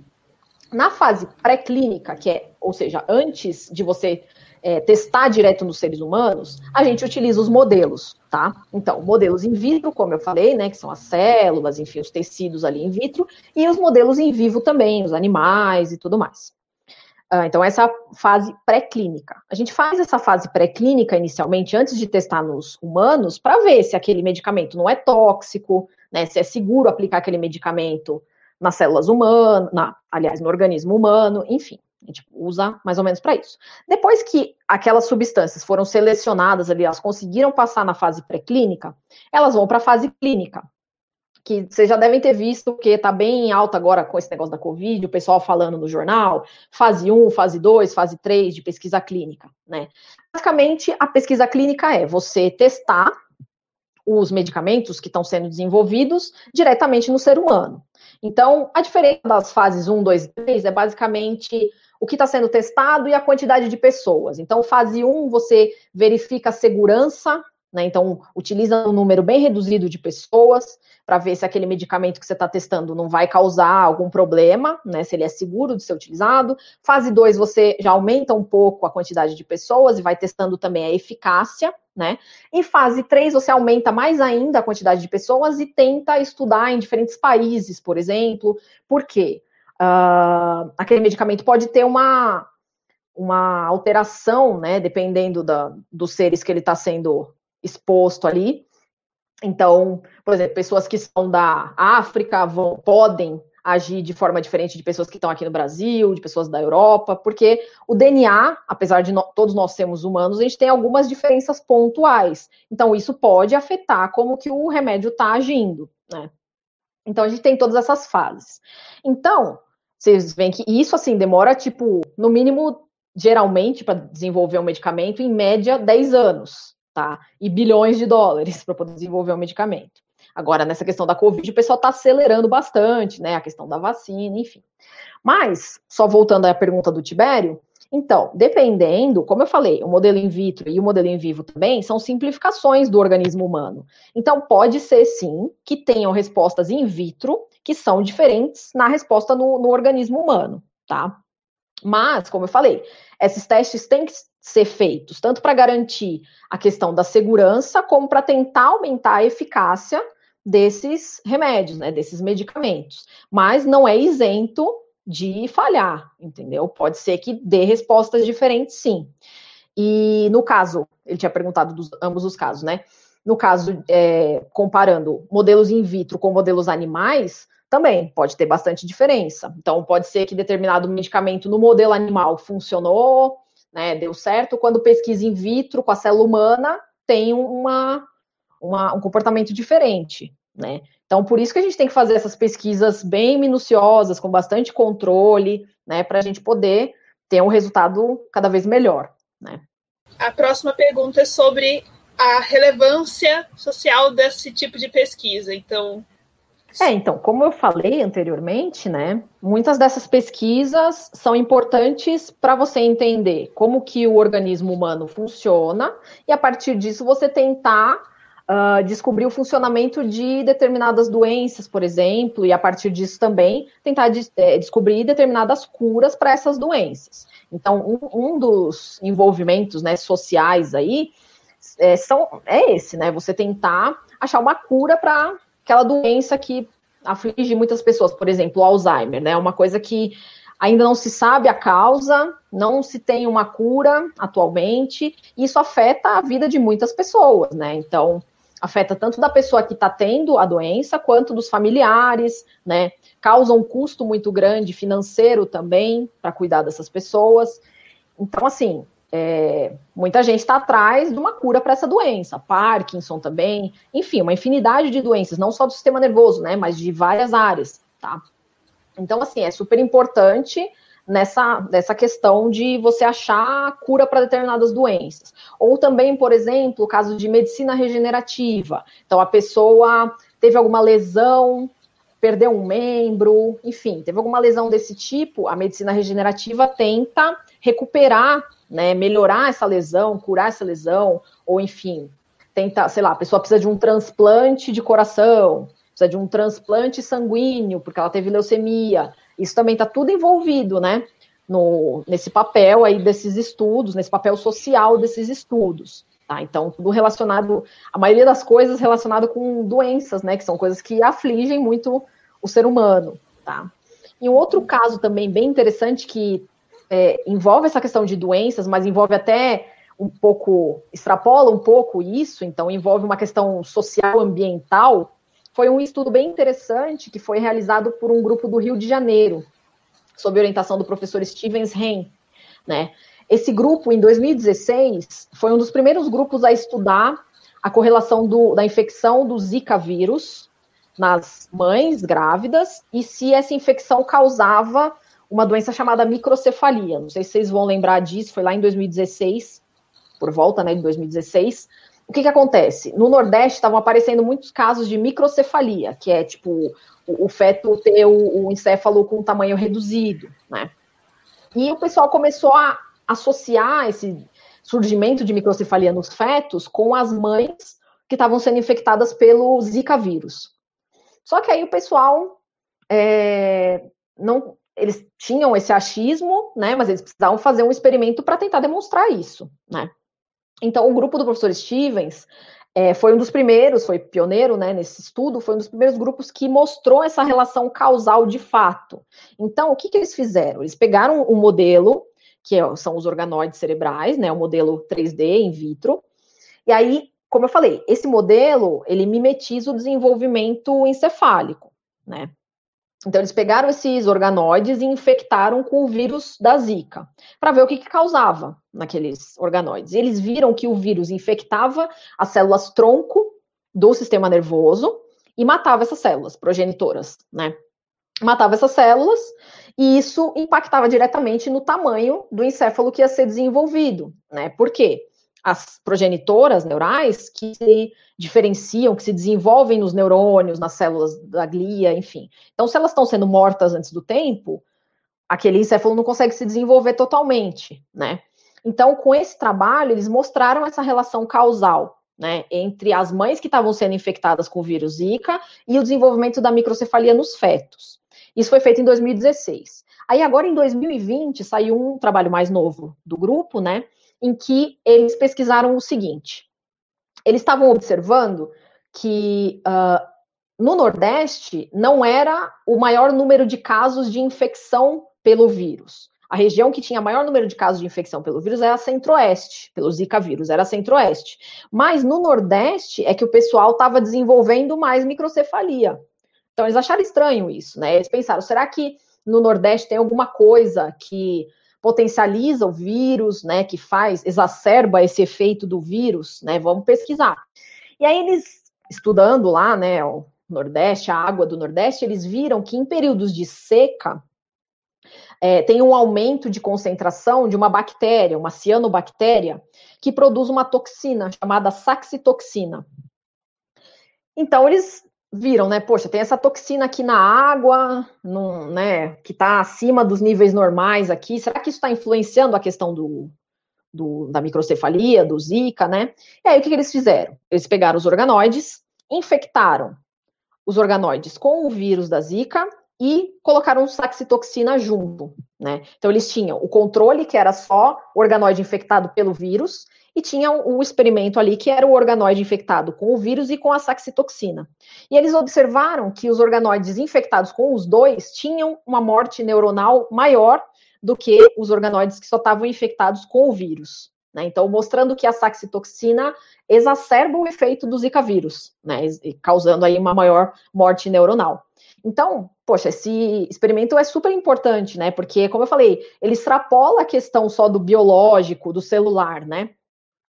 Na fase pré-clínica, que é, ou seja, antes de você é, testar direto nos seres humanos, a gente utiliza os modelos, tá? Então, modelos in vitro, como eu falei, né, que são as células, enfim, os tecidos ali in vitro, e os modelos em vivo também, os animais e tudo mais. Uh, então, essa fase pré-clínica. A gente faz essa fase pré-clínica inicialmente, antes de testar nos humanos, para ver se aquele medicamento não é tóxico, né, se é seguro aplicar aquele medicamento nas células humanas, na, aliás, no organismo humano, enfim. A gente usa mais ou menos para isso. Depois que aquelas substâncias foram selecionadas ali, elas conseguiram passar na fase pré-clínica, elas vão para a fase clínica. Que vocês já devem ter visto, que está bem alta agora com esse negócio da Covid, o pessoal falando no jornal, fase 1, fase 2, fase 3 de pesquisa clínica, né? Basicamente, a pesquisa clínica é você testar os medicamentos que estão sendo desenvolvidos diretamente no ser humano. Então, a diferença das fases 1, 2 e 3 é basicamente o que está sendo testado e a quantidade de pessoas. Então, fase 1, você verifica a segurança, né? Então, utiliza um número bem reduzido de pessoas para ver se aquele medicamento que você está testando não vai causar algum problema, né? Se ele é seguro de ser utilizado. Fase 2, você já aumenta um pouco a quantidade de pessoas e vai testando também a eficácia, né? Em fase 3, você aumenta mais ainda a quantidade de pessoas e tenta estudar em diferentes países, por exemplo. Por quê? uh, aquele medicamento pode ter uma, uma alteração, né, dependendo da, dos seres que ele está sendo exposto ali. Então, por exemplo, pessoas que são da África vão, podem agir de forma diferente de pessoas que estão aqui no Brasil, de pessoas da Europa, porque o DNA, apesar de no, todos nós sermos humanos, a gente tem algumas diferenças pontuais. Então, isso pode afetar como que o remédio está agindo, né? Então, a gente tem todas essas fases. Então, vocês veem que isso, assim, demora, tipo, no mínimo, geralmente, para desenvolver um medicamento, em média, 10 anos, tá? E bilhões de dólares para poder desenvolver um medicamento. Agora, nessa questão da Covid, o pessoal está acelerando bastante, né? A questão da vacina, enfim. Mas, só voltando à pergunta do Tibério, então, dependendo, como eu falei, o modelo in vitro e o modelo in vivo também são simplificações do organismo humano. Então, pode ser sim que tenham respostas in vitro que são diferentes na resposta no, no organismo humano, tá? Mas, como eu falei, esses testes têm que ser feitos tanto para garantir a questão da segurança, como para tentar aumentar a eficácia desses remédios, né, desses medicamentos. Mas não é isento de falhar, entendeu? Pode ser que dê respostas diferentes, sim. E no caso, ele tinha perguntado dos ambos os casos, né? No caso, é, comparando modelos in vitro com modelos animais, também pode ter bastante diferença. Então, pode ser que determinado medicamento no modelo animal funcionou, né, deu certo, quando pesquisa in vitro com a célula humana tem uma, uma um comportamento diferente, né? Então, por isso que a gente tem que fazer essas pesquisas bem minuciosas, com bastante controle, né, para a gente poder ter um resultado cada vez melhor, né. A próxima pergunta é sobre a relevância social desse tipo de pesquisa. Então, é, então, como eu falei anteriormente, né, muitas dessas pesquisas são importantes para você entender como que o organismo humano funciona e a partir disso você tentar uh, descobrir o funcionamento de determinadas doenças, por exemplo, e a partir disso também tentar de, é, descobrir determinadas curas para essas doenças. Então, um, um, dos envolvimentos né, sociais aí é, são, é esse, né? Você tentar achar uma cura para aquela doença que aflige muitas pessoas, por exemplo, o Alzheimer, né? Uma coisa que ainda não se sabe a causa, não se tem uma cura atualmente, e isso afeta a vida de muitas pessoas, né? Então, afeta tanto da pessoa que está tendo a doença, quanto dos familiares, né? Causa um custo muito grande financeiro também para cuidar dessas pessoas. Então, assim, é, muita gente está atrás de uma cura para essa doença, Parkinson também, enfim, uma infinidade de doenças, não só do sistema nervoso, né? Mas de várias áreas, tá? Então, assim, é super importante nessa, nessa questão de você achar cura para determinadas doenças. Ou também, por exemplo, o caso de medicina regenerativa. Então, a pessoa teve alguma lesão, perdeu um membro, enfim, teve alguma lesão desse tipo, a medicina regenerativa tenta recuperar, né, melhorar essa lesão, curar essa lesão, ou enfim, tenta, sei lá, a pessoa precisa de um transplante de coração, precisa de um transplante sanguíneo, porque ela teve leucemia. Isso também está tudo envolvido, né? no, nesse papel aí desses estudos, nesse papel social desses estudos. Tá? Então, tudo relacionado, a maioria das coisas relacionado com doenças, né? Que são coisas que afligem muito o ser humano. Tá? E um outro caso também bem interessante que é, envolve essa questão de doenças, mas envolve até um pouco, extrapola um pouco isso, então envolve uma questão social ambiental, foi um estudo bem interessante que foi realizado por um grupo do Rio de Janeiro, sob orientação do professor Stevens Hen, né? Esse grupo, em 2016, foi um dos primeiros grupos a estudar a correlação do, da infecção do Zika vírus nas mães grávidas e se essa infecção causava uma doença chamada microcefalia. Não sei se vocês vão lembrar disso, foi lá em 2016, por volta né, de 2016. O que, que acontece? No Nordeste estavam aparecendo muitos casos de microcefalia, que é tipo o, o feto ter o, o encéfalo com tamanho reduzido, né? E o pessoal começou a associar esse surgimento de microcefalia nos fetos com as mães que estavam sendo infectadas pelo Zika vírus. Só que aí o pessoal é, não, eles tinham esse achismo, né? Mas eles precisavam fazer um experimento para tentar demonstrar isso, né? Então, o grupo do professor Stevens é, foi um dos primeiros, foi pioneiro né, nesse estudo, foi um dos primeiros grupos que mostrou essa relação causal de fato. Então, o que, que eles fizeram? Eles pegaram um modelo, que é, são os organoides cerebrais, né, o modelo 3D in vitro, e aí, como eu falei, esse modelo, ele mimetiza o desenvolvimento encefálico, né? Então, eles pegaram esses organoides e infectaram com o vírus da Zika, para ver o que, que, causava naqueles organoides. E eles viram que o vírus infectava as células tronco do sistema nervoso e matava essas células progenitoras, né? Matava essas células e isso impactava diretamente no tamanho do encéfalo que ia ser desenvolvido, né? Por quê? As progenitoras neurais que se diferenciam, que se desenvolvem nos neurônios, nas células da glia, enfim. Então, se elas estão sendo mortas antes do tempo, aquele encéfalo não consegue se desenvolver totalmente, né? Então, com esse trabalho, eles mostraram essa relação causal, né, entre as mães que estavam sendo infectadas com o vírus Zika e o desenvolvimento da microcefalia nos fetos. Isso foi feito em 2016. Aí, agora em 2020, saiu um trabalho mais novo do grupo, né, em que eles pesquisaram o seguinte: eles estavam observando que uh, no Nordeste não era o maior número de casos de infecção pelo vírus. A região que tinha maior número de casos de infecção pelo vírus era a Centro-Oeste, pelo Zika vírus, era a Centro-Oeste. Mas no Nordeste é que o pessoal estava desenvolvendo mais microcefalia. Então eles acharam estranho isso, né? Eles pensaram, será que no Nordeste tem alguma coisa que potencializa o vírus, né, que faz, exacerba esse efeito do vírus, né, vamos pesquisar. E aí eles, estudando lá, né, o Nordeste, a água do Nordeste, eles viram que em períodos de seca, é, tem um aumento de concentração de uma bactéria, uma cianobactéria, que produz uma toxina chamada saxitoxina. Então, eles viram, né? Poxa, tem essa toxina aqui na água, num, né? Que está acima dos níveis normais aqui. Será que isso está influenciando a questão do, do, da microcefalia, do Zika, né? E aí o que, que eles fizeram? Eles pegaram os organoides, infectaram os organoides com o vírus da Zika e colocaram saxitoxina junto, né? Então eles tinham o controle que era só organoide infectado pelo vírus e tinha o experimento ali que era o organoide infectado com o vírus e com a saxitoxina. E eles observaram que os organoides infectados com os dois tinham uma morte neuronal maior do que os organoides que só estavam infectados com o vírus. Né? Então, mostrando que a saxitoxina exacerba o efeito do Zika vírus, né? causando aí uma maior morte neuronal. Então, poxa, esse experimento é super importante, né? Porque, como eu falei, ele extrapola a questão só do biológico, do celular, né?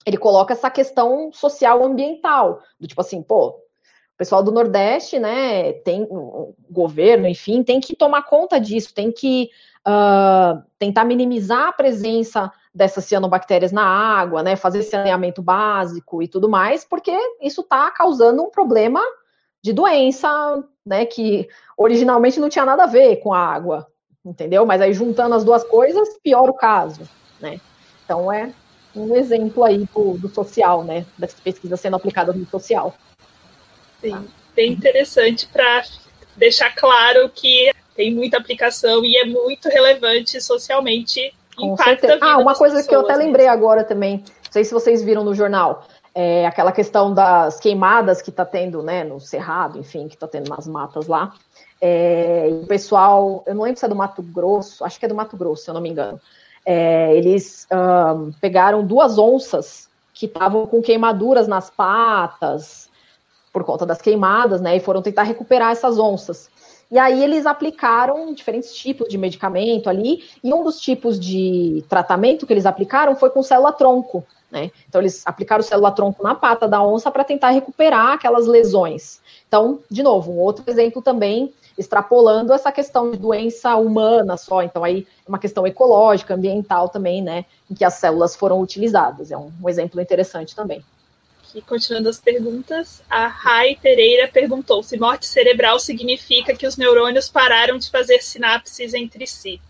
Ele coloca essa questão social ambiental, do tipo assim, pô, o pessoal do Nordeste, né, tem o governo, enfim, tem que tomar conta disso, tem que uh, tentar minimizar a presença dessas cianobactérias na água, né, fazer saneamento básico e tudo mais, porque isso está causando um problema de doença, né, que originalmente não tinha nada a ver com a água, entendeu? Mas aí juntando as duas coisas, piora o caso, né? Então é um exemplo aí do, do social, né? Das pesquisas sendo aplicadas no social. Sim, bem interessante para deixar claro que tem muita aplicação e é muito relevante socialmente. Com certeza. ah, uma coisa pessoas, que eu até né? lembrei agora também, não sei se vocês viram no jornal, é aquela questão das queimadas que está tendo, né, no Cerrado, enfim, que está tendo nas matas lá. É, o pessoal, eu não lembro se é do Mato Grosso, acho que é do Mato Grosso, se eu não me engano. É, eles pegaram duas onças que estavam com queimaduras nas patas, por conta das queimadas, né? E foram tentar recuperar essas onças. E aí eles aplicaram diferentes tipos de medicamento ali, e um dos tipos de tratamento que eles aplicaram foi com célula-tronco, né? Então eles aplicaram célula-tronco na pata da onça para tentar recuperar aquelas lesões. Então, de novo, um outro exemplo também extrapolando essa questão de doença humana só, então aí é uma questão ecológica, ambiental também, né, em que as células foram utilizadas. É um, um exemplo interessante também. E continuando as perguntas, a Rai Pereira perguntou se morte cerebral significa que os neurônios pararam de fazer sinapses entre si.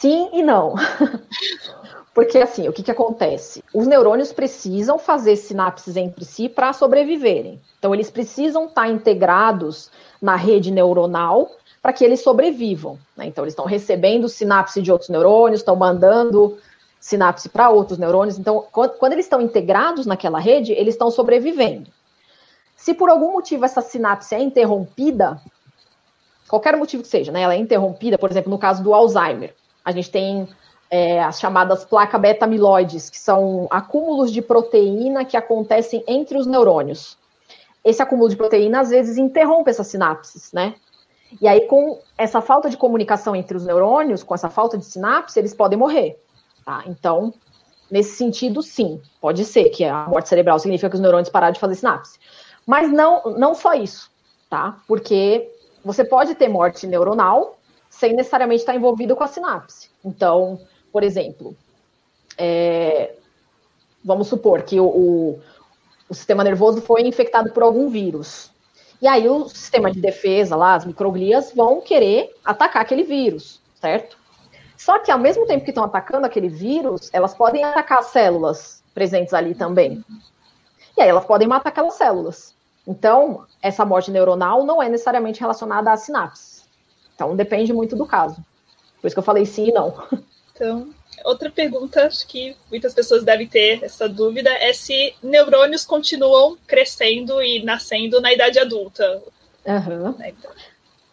Sim e não. [laughs] Porque assim, o que, que acontece? Os neurônios precisam fazer sinapses entre si para sobreviverem. Então, eles precisam estar tá integrados na rede neuronal para que eles sobrevivam. Né? Então, eles estão recebendo sinapse de outros neurônios, estão mandando sinapse para outros neurônios. Então, quando eles estão integrados naquela rede, eles estão sobrevivendo. Se por algum motivo essa sinapse é interrompida, qualquer motivo que seja, né, ela é interrompida, por exemplo, no caso do Alzheimer, a gente tem é, as chamadas placas beta-amiloides, que são acúmulos de proteína que acontecem entre os neurônios esse acúmulo de proteína às vezes interrompe essas sinapses, né? E aí, com essa falta de comunicação entre os neurônios, com essa falta de sinapse, eles podem morrer. Tá? Então, nesse sentido, sim, pode ser que a morte cerebral significa que os neurônios pararam de fazer sinapse. Mas não, não só isso, tá? Porque você pode ter morte neuronal sem necessariamente estar envolvido com a sinapse. Então, por exemplo, é, vamos supor que o, o, o sistema nervoso foi infectado por algum vírus. E aí o sistema de defesa lá, as microglias, vão querer atacar aquele vírus, certo? Só que ao mesmo tempo que estão atacando aquele vírus, elas podem atacar as células presentes ali também. E aí elas podem matar aquelas células. Então, essa morte neuronal não é necessariamente relacionada à sinapse. Então, depende muito do caso. Por isso que eu falei sim e não. Então, outra pergunta, acho que muitas pessoas devem ter essa dúvida, é se neurônios continuam crescendo e nascendo na idade adulta. Uhum.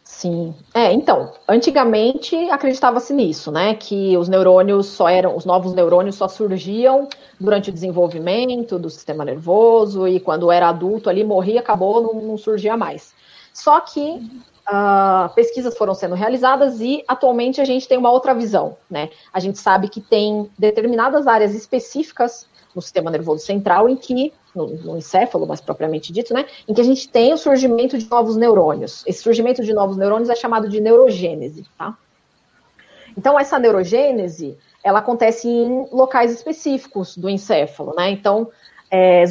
Sim. É, então, antigamente acreditava-se nisso, né? Que os neurônios só eram, os novos neurônios só surgiam durante o desenvolvimento do sistema nervoso e quando era adulto ali morria, acabou, não, não surgia mais. Só que uh, pesquisas foram sendo realizadas e atualmente a gente tem uma outra visão, né? A gente sabe que tem determinadas áreas específicas no sistema nervoso central em que, no, no, encéfalo mais propriamente dito, né, em que a gente tem o surgimento de novos neurônios. Esse surgimento de novos neurônios é chamado de neurogênese, tá? Então, essa neurogênese, ela acontece em locais específicos do encéfalo, né? Então, é,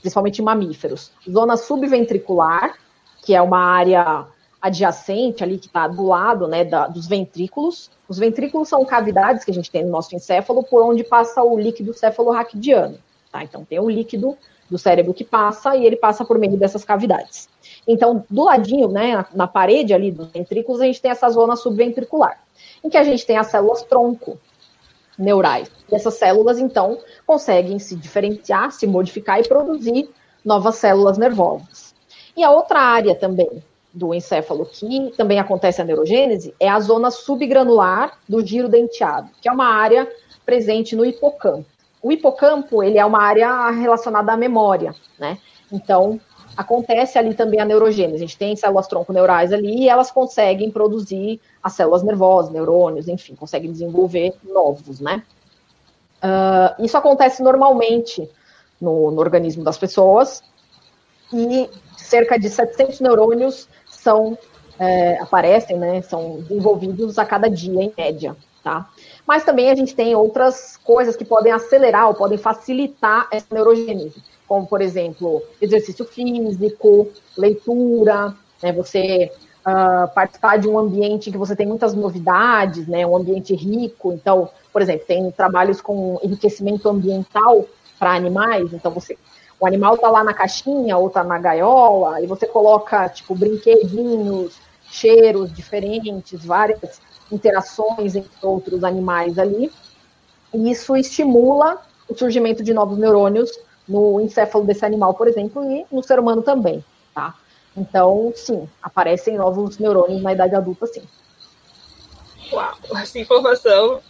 principalmente em mamíferos. Zona subventricular, que é uma área adjacente ali, que está do lado né, da, dos ventrículos. Os ventrículos são cavidades que a gente tem no nosso encéfalo, por onde passa o líquido cefalorraquidiano. Tá? Então, tem o líquido do cérebro que passa e ele passa por meio dessas cavidades. Então, do ladinho, né, na, na parede ali dos ventrículos, a gente tem essa zona subventricular, em que a gente tem as células tronco neurais. E essas células, então, conseguem se diferenciar, se modificar e produzir novas células nervosas. E a outra área também do encéfalo que também acontece a neurogênese é a zona subgranular do giro denteado, que é uma área presente no hipocampo. O hipocampo, ele é uma área relacionada à memória, né? Então, acontece ali também a neurogênese. A gente tem células tronco neurais ali e elas conseguem produzir as células nervosas, neurônios, enfim, conseguem desenvolver novos, né? Uh, isso acontece normalmente no, no organismo das pessoas e cerca de 700 neurônios são é, aparecem, né, são desenvolvidos a cada dia, em média, tá? Mas também a gente tem outras coisas que podem acelerar ou podem facilitar essa neurogênese, como, por exemplo, exercício físico, leitura, né, você uh, participar de um ambiente que você tem muitas novidades, né, um ambiente rico. Então, por exemplo, tem trabalhos com enriquecimento ambiental para animais, então você o animal tá lá na caixinha ou tá na gaiola, e você coloca, tipo, brinquedinhos cheiros diferentes, várias interações entre outros animais ali. E isso estimula o surgimento de novos neurônios no encéfalo desse animal, por exemplo, e no ser humano também, tá? Então, sim, aparecem novos neurônios na idade adulta, sim. Uau, essa informação,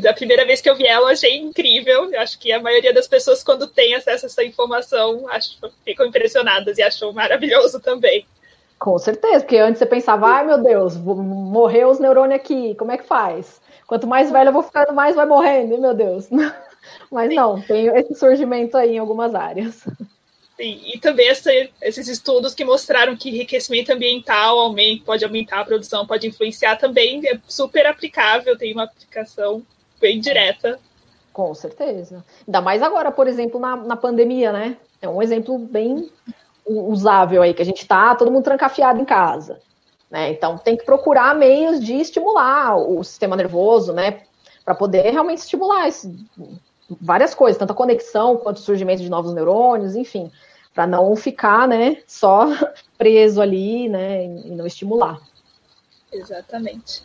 da primeira vez que eu vi ela, eu achei incrível. Eu acho que a maioria das pessoas, quando tem acesso a essa informação, acho, ficam impressionadas e acham maravilhoso também. Com certeza, porque antes você pensava, ai meu Deus, morreu os neurônios aqui, como é que faz? Quanto mais velha eu vou ficando, mais vai morrendo, meu Deus. [laughs] Mas não, tem esse surgimento aí em algumas áreas. Sim, e também essa, esses estudos que mostraram que enriquecimento ambiental aumenta, pode aumentar a produção, pode influenciar também, é super aplicável, tem uma aplicação bem direta. Com certeza. Ainda mais agora, por exemplo, na, na pandemia, né? É um exemplo bem usável aí, que a gente tá todo mundo trancafiado em casa. Né? Então tem que procurar meios de estimular o sistema nervoso, né? Para poder realmente estimular esse, várias coisas, tanto a conexão quanto o surgimento de novos neurônios, enfim para não ficar, né, só [laughs] preso ali, né, e não estimular. Exatamente.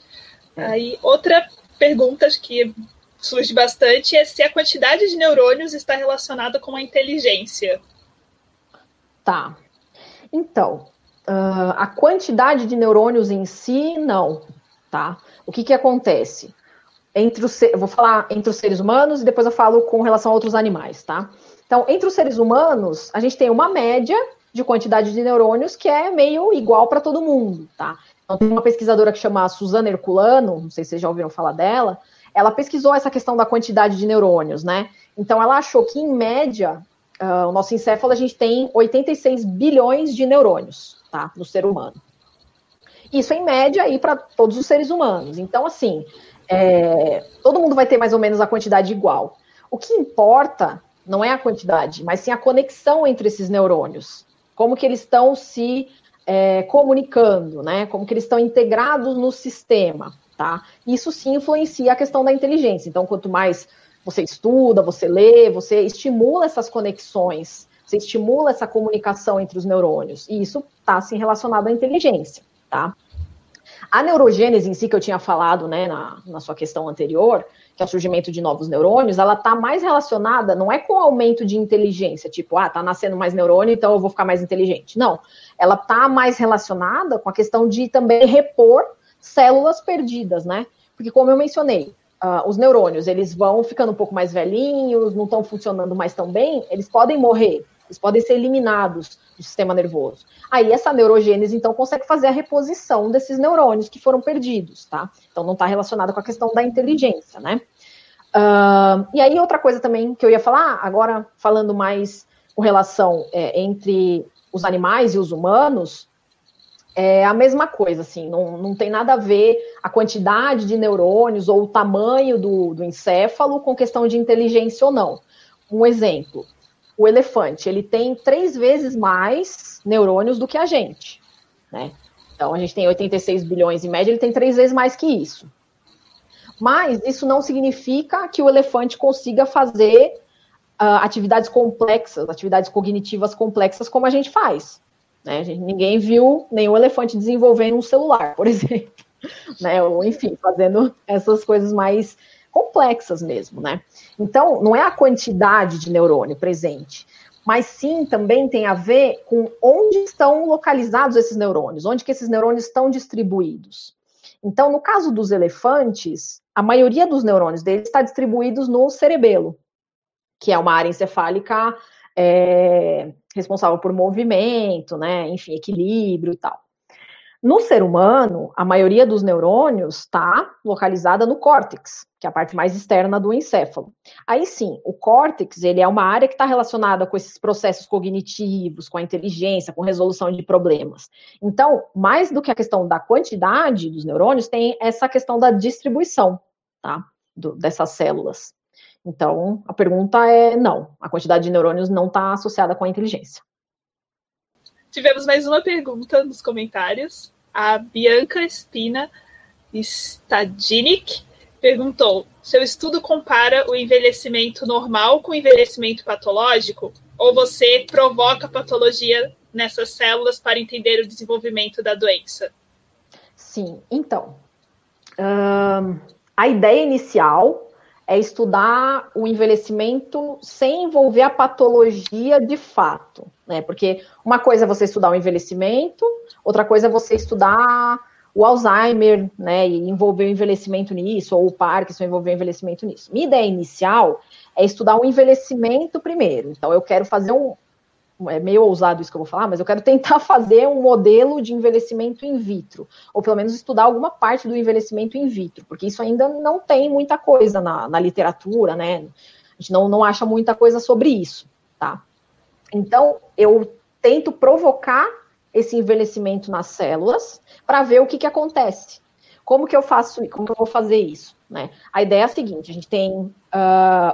É. Aí, outra pergunta que surge bastante é se a quantidade de neurônios está relacionada com a inteligência. Tá. Então, uh, a quantidade de neurônios em si, não, tá? O que que acontece? Entre os, eu vou falar entre os seres humanos e depois eu falo com relação a outros animais, tá? Então, entre os seres humanos, a gente tem uma média de quantidade de neurônios que é meio igual para todo mundo, tá? Então, tem uma pesquisadora que chama Suzana Herculano, não sei se vocês já ouviram falar dela, ela pesquisou essa questão da quantidade de neurônios, né? Então, ela achou que, em média, uh, o nosso encéfalo, a gente tem 86 bilhões de neurônios, tá? No ser humano. Isso, em média, aí para todos os seres humanos. Então, assim, é, todo mundo vai ter mais ou menos a quantidade igual. O que importa não é a quantidade, mas sim a conexão entre esses neurônios. Como que eles estão se é, comunicando, né? Como que eles estão integrados no sistema, tá? Isso sim influencia a questão da inteligência. Então, quanto mais você estuda, você lê, você estimula essas conexões, você estimula essa comunicação entre os neurônios. E isso está assim relacionado à inteligência, tá? A neurogênese em si, que eu tinha falado né, na, na sua questão anterior, que é o surgimento de novos neurônios, ela está mais relacionada, não é com o aumento de inteligência, tipo, ah, tá nascendo mais neurônio, então eu vou ficar mais inteligente. Não. Ela está mais relacionada com a questão de também repor células perdidas, né? Porque, como eu mencionei, uh, os neurônios, eles vão ficando um pouco mais velhinhos, não estão funcionando mais tão bem, eles podem morrer, eles podem ser eliminados do sistema nervoso. Aí essa neurogênese, então, consegue fazer a reposição desses neurônios que foram perdidos, tá? Então não está relacionado com a questão da inteligência, né? Uh, e aí outra coisa também que eu ia falar, agora falando mais com relação é, entre os animais e os humanos, é a mesma coisa, assim, não, não tem nada a ver a quantidade de neurônios ou o tamanho do, do encéfalo com questão de inteligência ou não. Um exemplo, o elefante ele tem três vezes mais neurônios do que a gente, né? Então a gente tem 86 bilhões em média, ele tem três vezes mais que isso. Mas isso não significa que o elefante consiga fazer uh, atividades complexas, atividades cognitivas complexas como a gente faz. Né? Gente, ninguém viu nenhum elefante desenvolvendo um celular, [laughs] por exemplo. Né? Ou, enfim, fazendo essas coisas mais complexas mesmo, né? Então, não é a quantidade de neurônio presente, mas sim também tem a ver com onde estão localizados esses neurônios, onde que esses neurônios estão distribuídos. Então, no caso dos elefantes, a maioria dos neurônios deles está distribuídos no cerebelo, que é uma área encefálica é, responsável por movimento, né, enfim, equilíbrio e tal. No ser humano, a maioria dos neurônios está localizada no córtex, que é a parte mais externa do encéfalo. Aí sim, o córtex ele é uma área que está relacionada com esses processos cognitivos, com a inteligência, com resolução de problemas. Então, mais do que a questão da quantidade dos neurônios, tem essa questão da distribuição, tá? Do, dessas células. Então, a pergunta é não, a quantidade de neurônios não está associada com a inteligência. Tivemos mais uma pergunta nos comentários. A Bianca Espina Stadinic perguntou: seu estudo compara o envelhecimento normal com o envelhecimento patológico? Ou você provoca patologia nessas células para entender o desenvolvimento da doença? Sim, então. a ideia inicial é estudar o envelhecimento sem envolver a patologia de fato, né? Porque uma coisa é você estudar o envelhecimento, outra coisa é você estudar o Alzheimer, né, e envolver o envelhecimento nisso, ou o Parkinson envolver o envelhecimento nisso. Minha ideia inicial é estudar o envelhecimento primeiro. Então, eu quero fazer um. É meio ousado isso que eu vou falar, mas eu quero tentar [laughs] fazer um modelo de envelhecimento in vitro, ou pelo menos estudar alguma parte do envelhecimento in vitro, porque isso ainda não tem muita coisa na, na literatura, né? A gente não, não acha muita coisa sobre isso, tá? Então, eu tento provocar esse envelhecimento nas células para ver o que, que acontece. Como que eu faço, como eu vou fazer isso? Né? A ideia é a seguinte: a gente tem uh,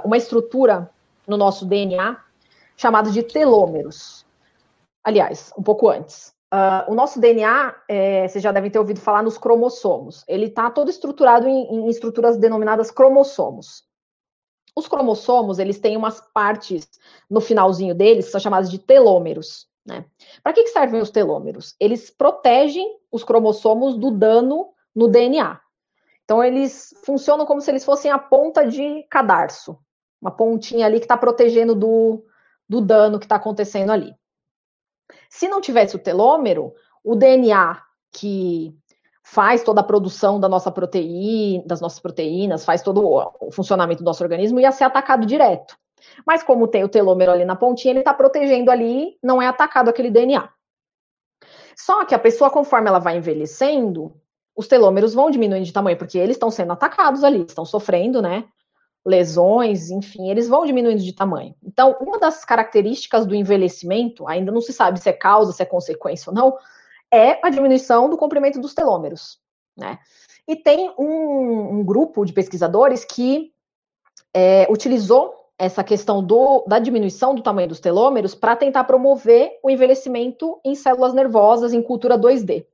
uma estrutura no nosso DNA chamada de telômeros. Aliás, um pouco antes. Uh, o nosso DNA, é, vocês já devem ter ouvido falar nos cromossomos. Ele está todo estruturado em, em estruturas denominadas cromossomos. Os cromossomos, eles têm umas partes no finalzinho deles que são chamadas de telômeros. Né? Para que, que servem os telômeros? Eles protegem os cromossomos do dano no DNA. Então, eles funcionam como se eles fossem a ponta de cadarço, uma pontinha ali que está protegendo do, do dano que está acontecendo ali. Se não tivesse o telômero, o DNA que faz toda a produção da nossa proteína, das nossas proteínas, faz todo o funcionamento do nosso organismo, ia ser atacado direto. Mas como tem o telômero ali na pontinha, ele está protegendo ali, não é atacado aquele DNA. Só que a pessoa, conforme ela vai envelhecendo, os telômeros vão diminuindo de tamanho, porque eles estão sendo atacados ali, estão sofrendo, né? Lesões, enfim, eles vão diminuindo de tamanho. Então, uma das características do envelhecimento, ainda não se sabe se é causa, se é consequência ou não, é a diminuição do comprimento dos telômeros, né? E tem um, um grupo de pesquisadores que é, utilizou essa questão do, da diminuição do tamanho dos telômeros para tentar promover o envelhecimento em células nervosas em cultura 2D.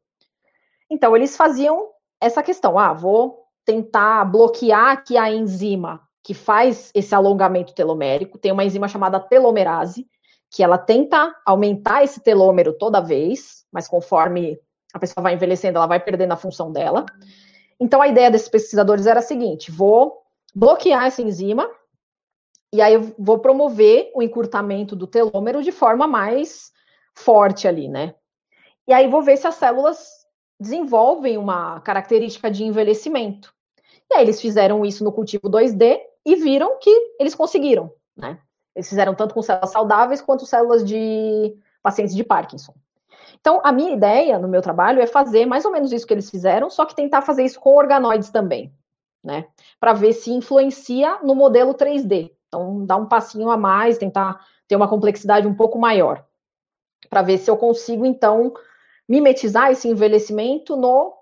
Então, eles faziam essa questão: ah, vou tentar bloquear aqui a enzima que faz esse alongamento telomérico. Tem uma enzima chamada telomerase, que ela tenta aumentar esse telômero toda vez, mas conforme a pessoa vai envelhecendo, ela vai perdendo a função dela. Então, a ideia desses pesquisadores era a seguinte: vou bloquear essa enzima e aí eu vou promover o encurtamento do telômero de forma mais forte ali, né? E aí vou ver se as células desenvolvem uma característica de envelhecimento. E aí eles fizeram isso no cultivo 2D e viram que eles conseguiram, né? Eles fizeram tanto com células saudáveis quanto células de pacientes de Parkinson. Então, a minha ideia no meu trabalho é fazer mais ou menos isso que eles fizeram, só que tentar fazer isso com organoides também, né? Para ver se influencia no modelo 3D. Então, dar um passinho a mais, tentar ter uma complexidade um pouco maior, para ver se eu consigo, então, mimetizar esse envelhecimento no,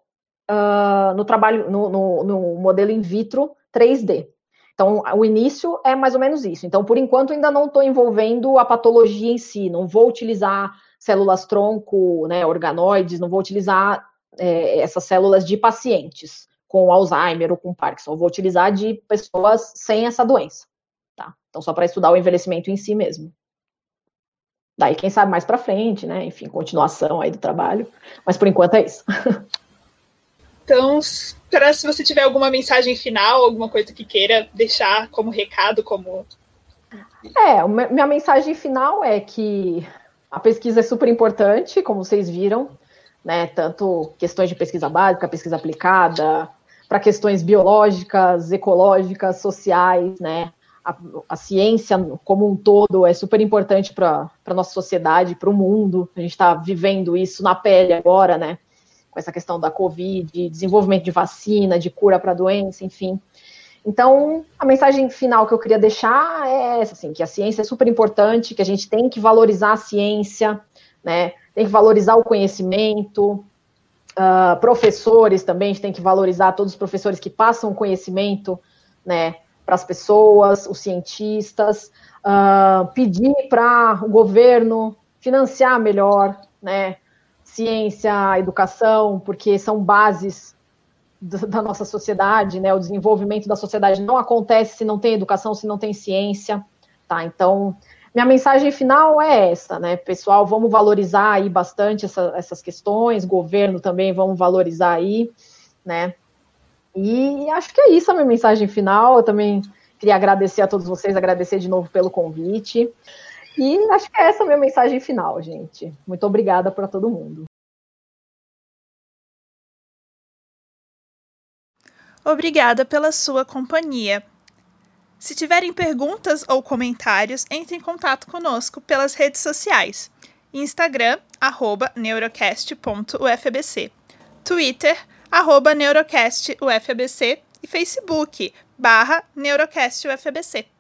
uh, no trabalho, no, no, no modelo in vitro 3D. Então, o início é mais ou menos isso. Então, por enquanto, ainda não estou envolvendo a patologia em si, não vou utilizar células tronco, né, organoides, não vou utilizar é, essas células de pacientes com Alzheimer ou com Parkinson, vou utilizar de pessoas sem essa doença. Tá? Então, só para estudar o envelhecimento em si mesmo. Daí, quem sabe mais para frente, né? Enfim, continuação aí do trabalho. Mas por enquanto é isso. [laughs] Então, para se você tiver alguma mensagem final, alguma coisa que queira deixar como recado, como. É, minha mensagem final é que a pesquisa é super importante, como vocês viram, né? Tanto questões de pesquisa básica, pesquisa aplicada, para questões biológicas, ecológicas, sociais, né? a, a, ciência como um todo é super importante para a nossa sociedade, para o mundo. A gente está vivendo isso na pele agora, né? Com essa questão da Covid, desenvolvimento de vacina, de cura para doença, enfim. Então, a mensagem final que eu queria deixar é essa, assim, que a ciência é super importante, que a gente tem que valorizar a ciência, né? Tem que valorizar o conhecimento. Uh, professores também, a gente tem que valorizar todos os professores que passam conhecimento, né? para as pessoas, os cientistas, uh, pedir para o governo financiar melhor, né, ciência, educação, porque são bases da nossa sociedade, né, o desenvolvimento da sociedade não acontece se não tem educação, se não tem ciência, tá? Então, minha mensagem final é essa, né, pessoal? Vamos valorizar aí bastante essa, essas questões, governo também, vamos valorizar aí, né? E acho que é isso a minha mensagem final. Eu também queria agradecer a todos vocês, agradecer de novo pelo convite. E acho que é essa a minha mensagem final, gente. Muito obrigada para todo mundo. Obrigada pela sua companhia. Se tiverem perguntas ou comentários, entre em contato conosco pelas redes sociais. Instagram, neurocast.ufbc. Twitter, neurocastufbc. E Facebook, barra neurocastufbc.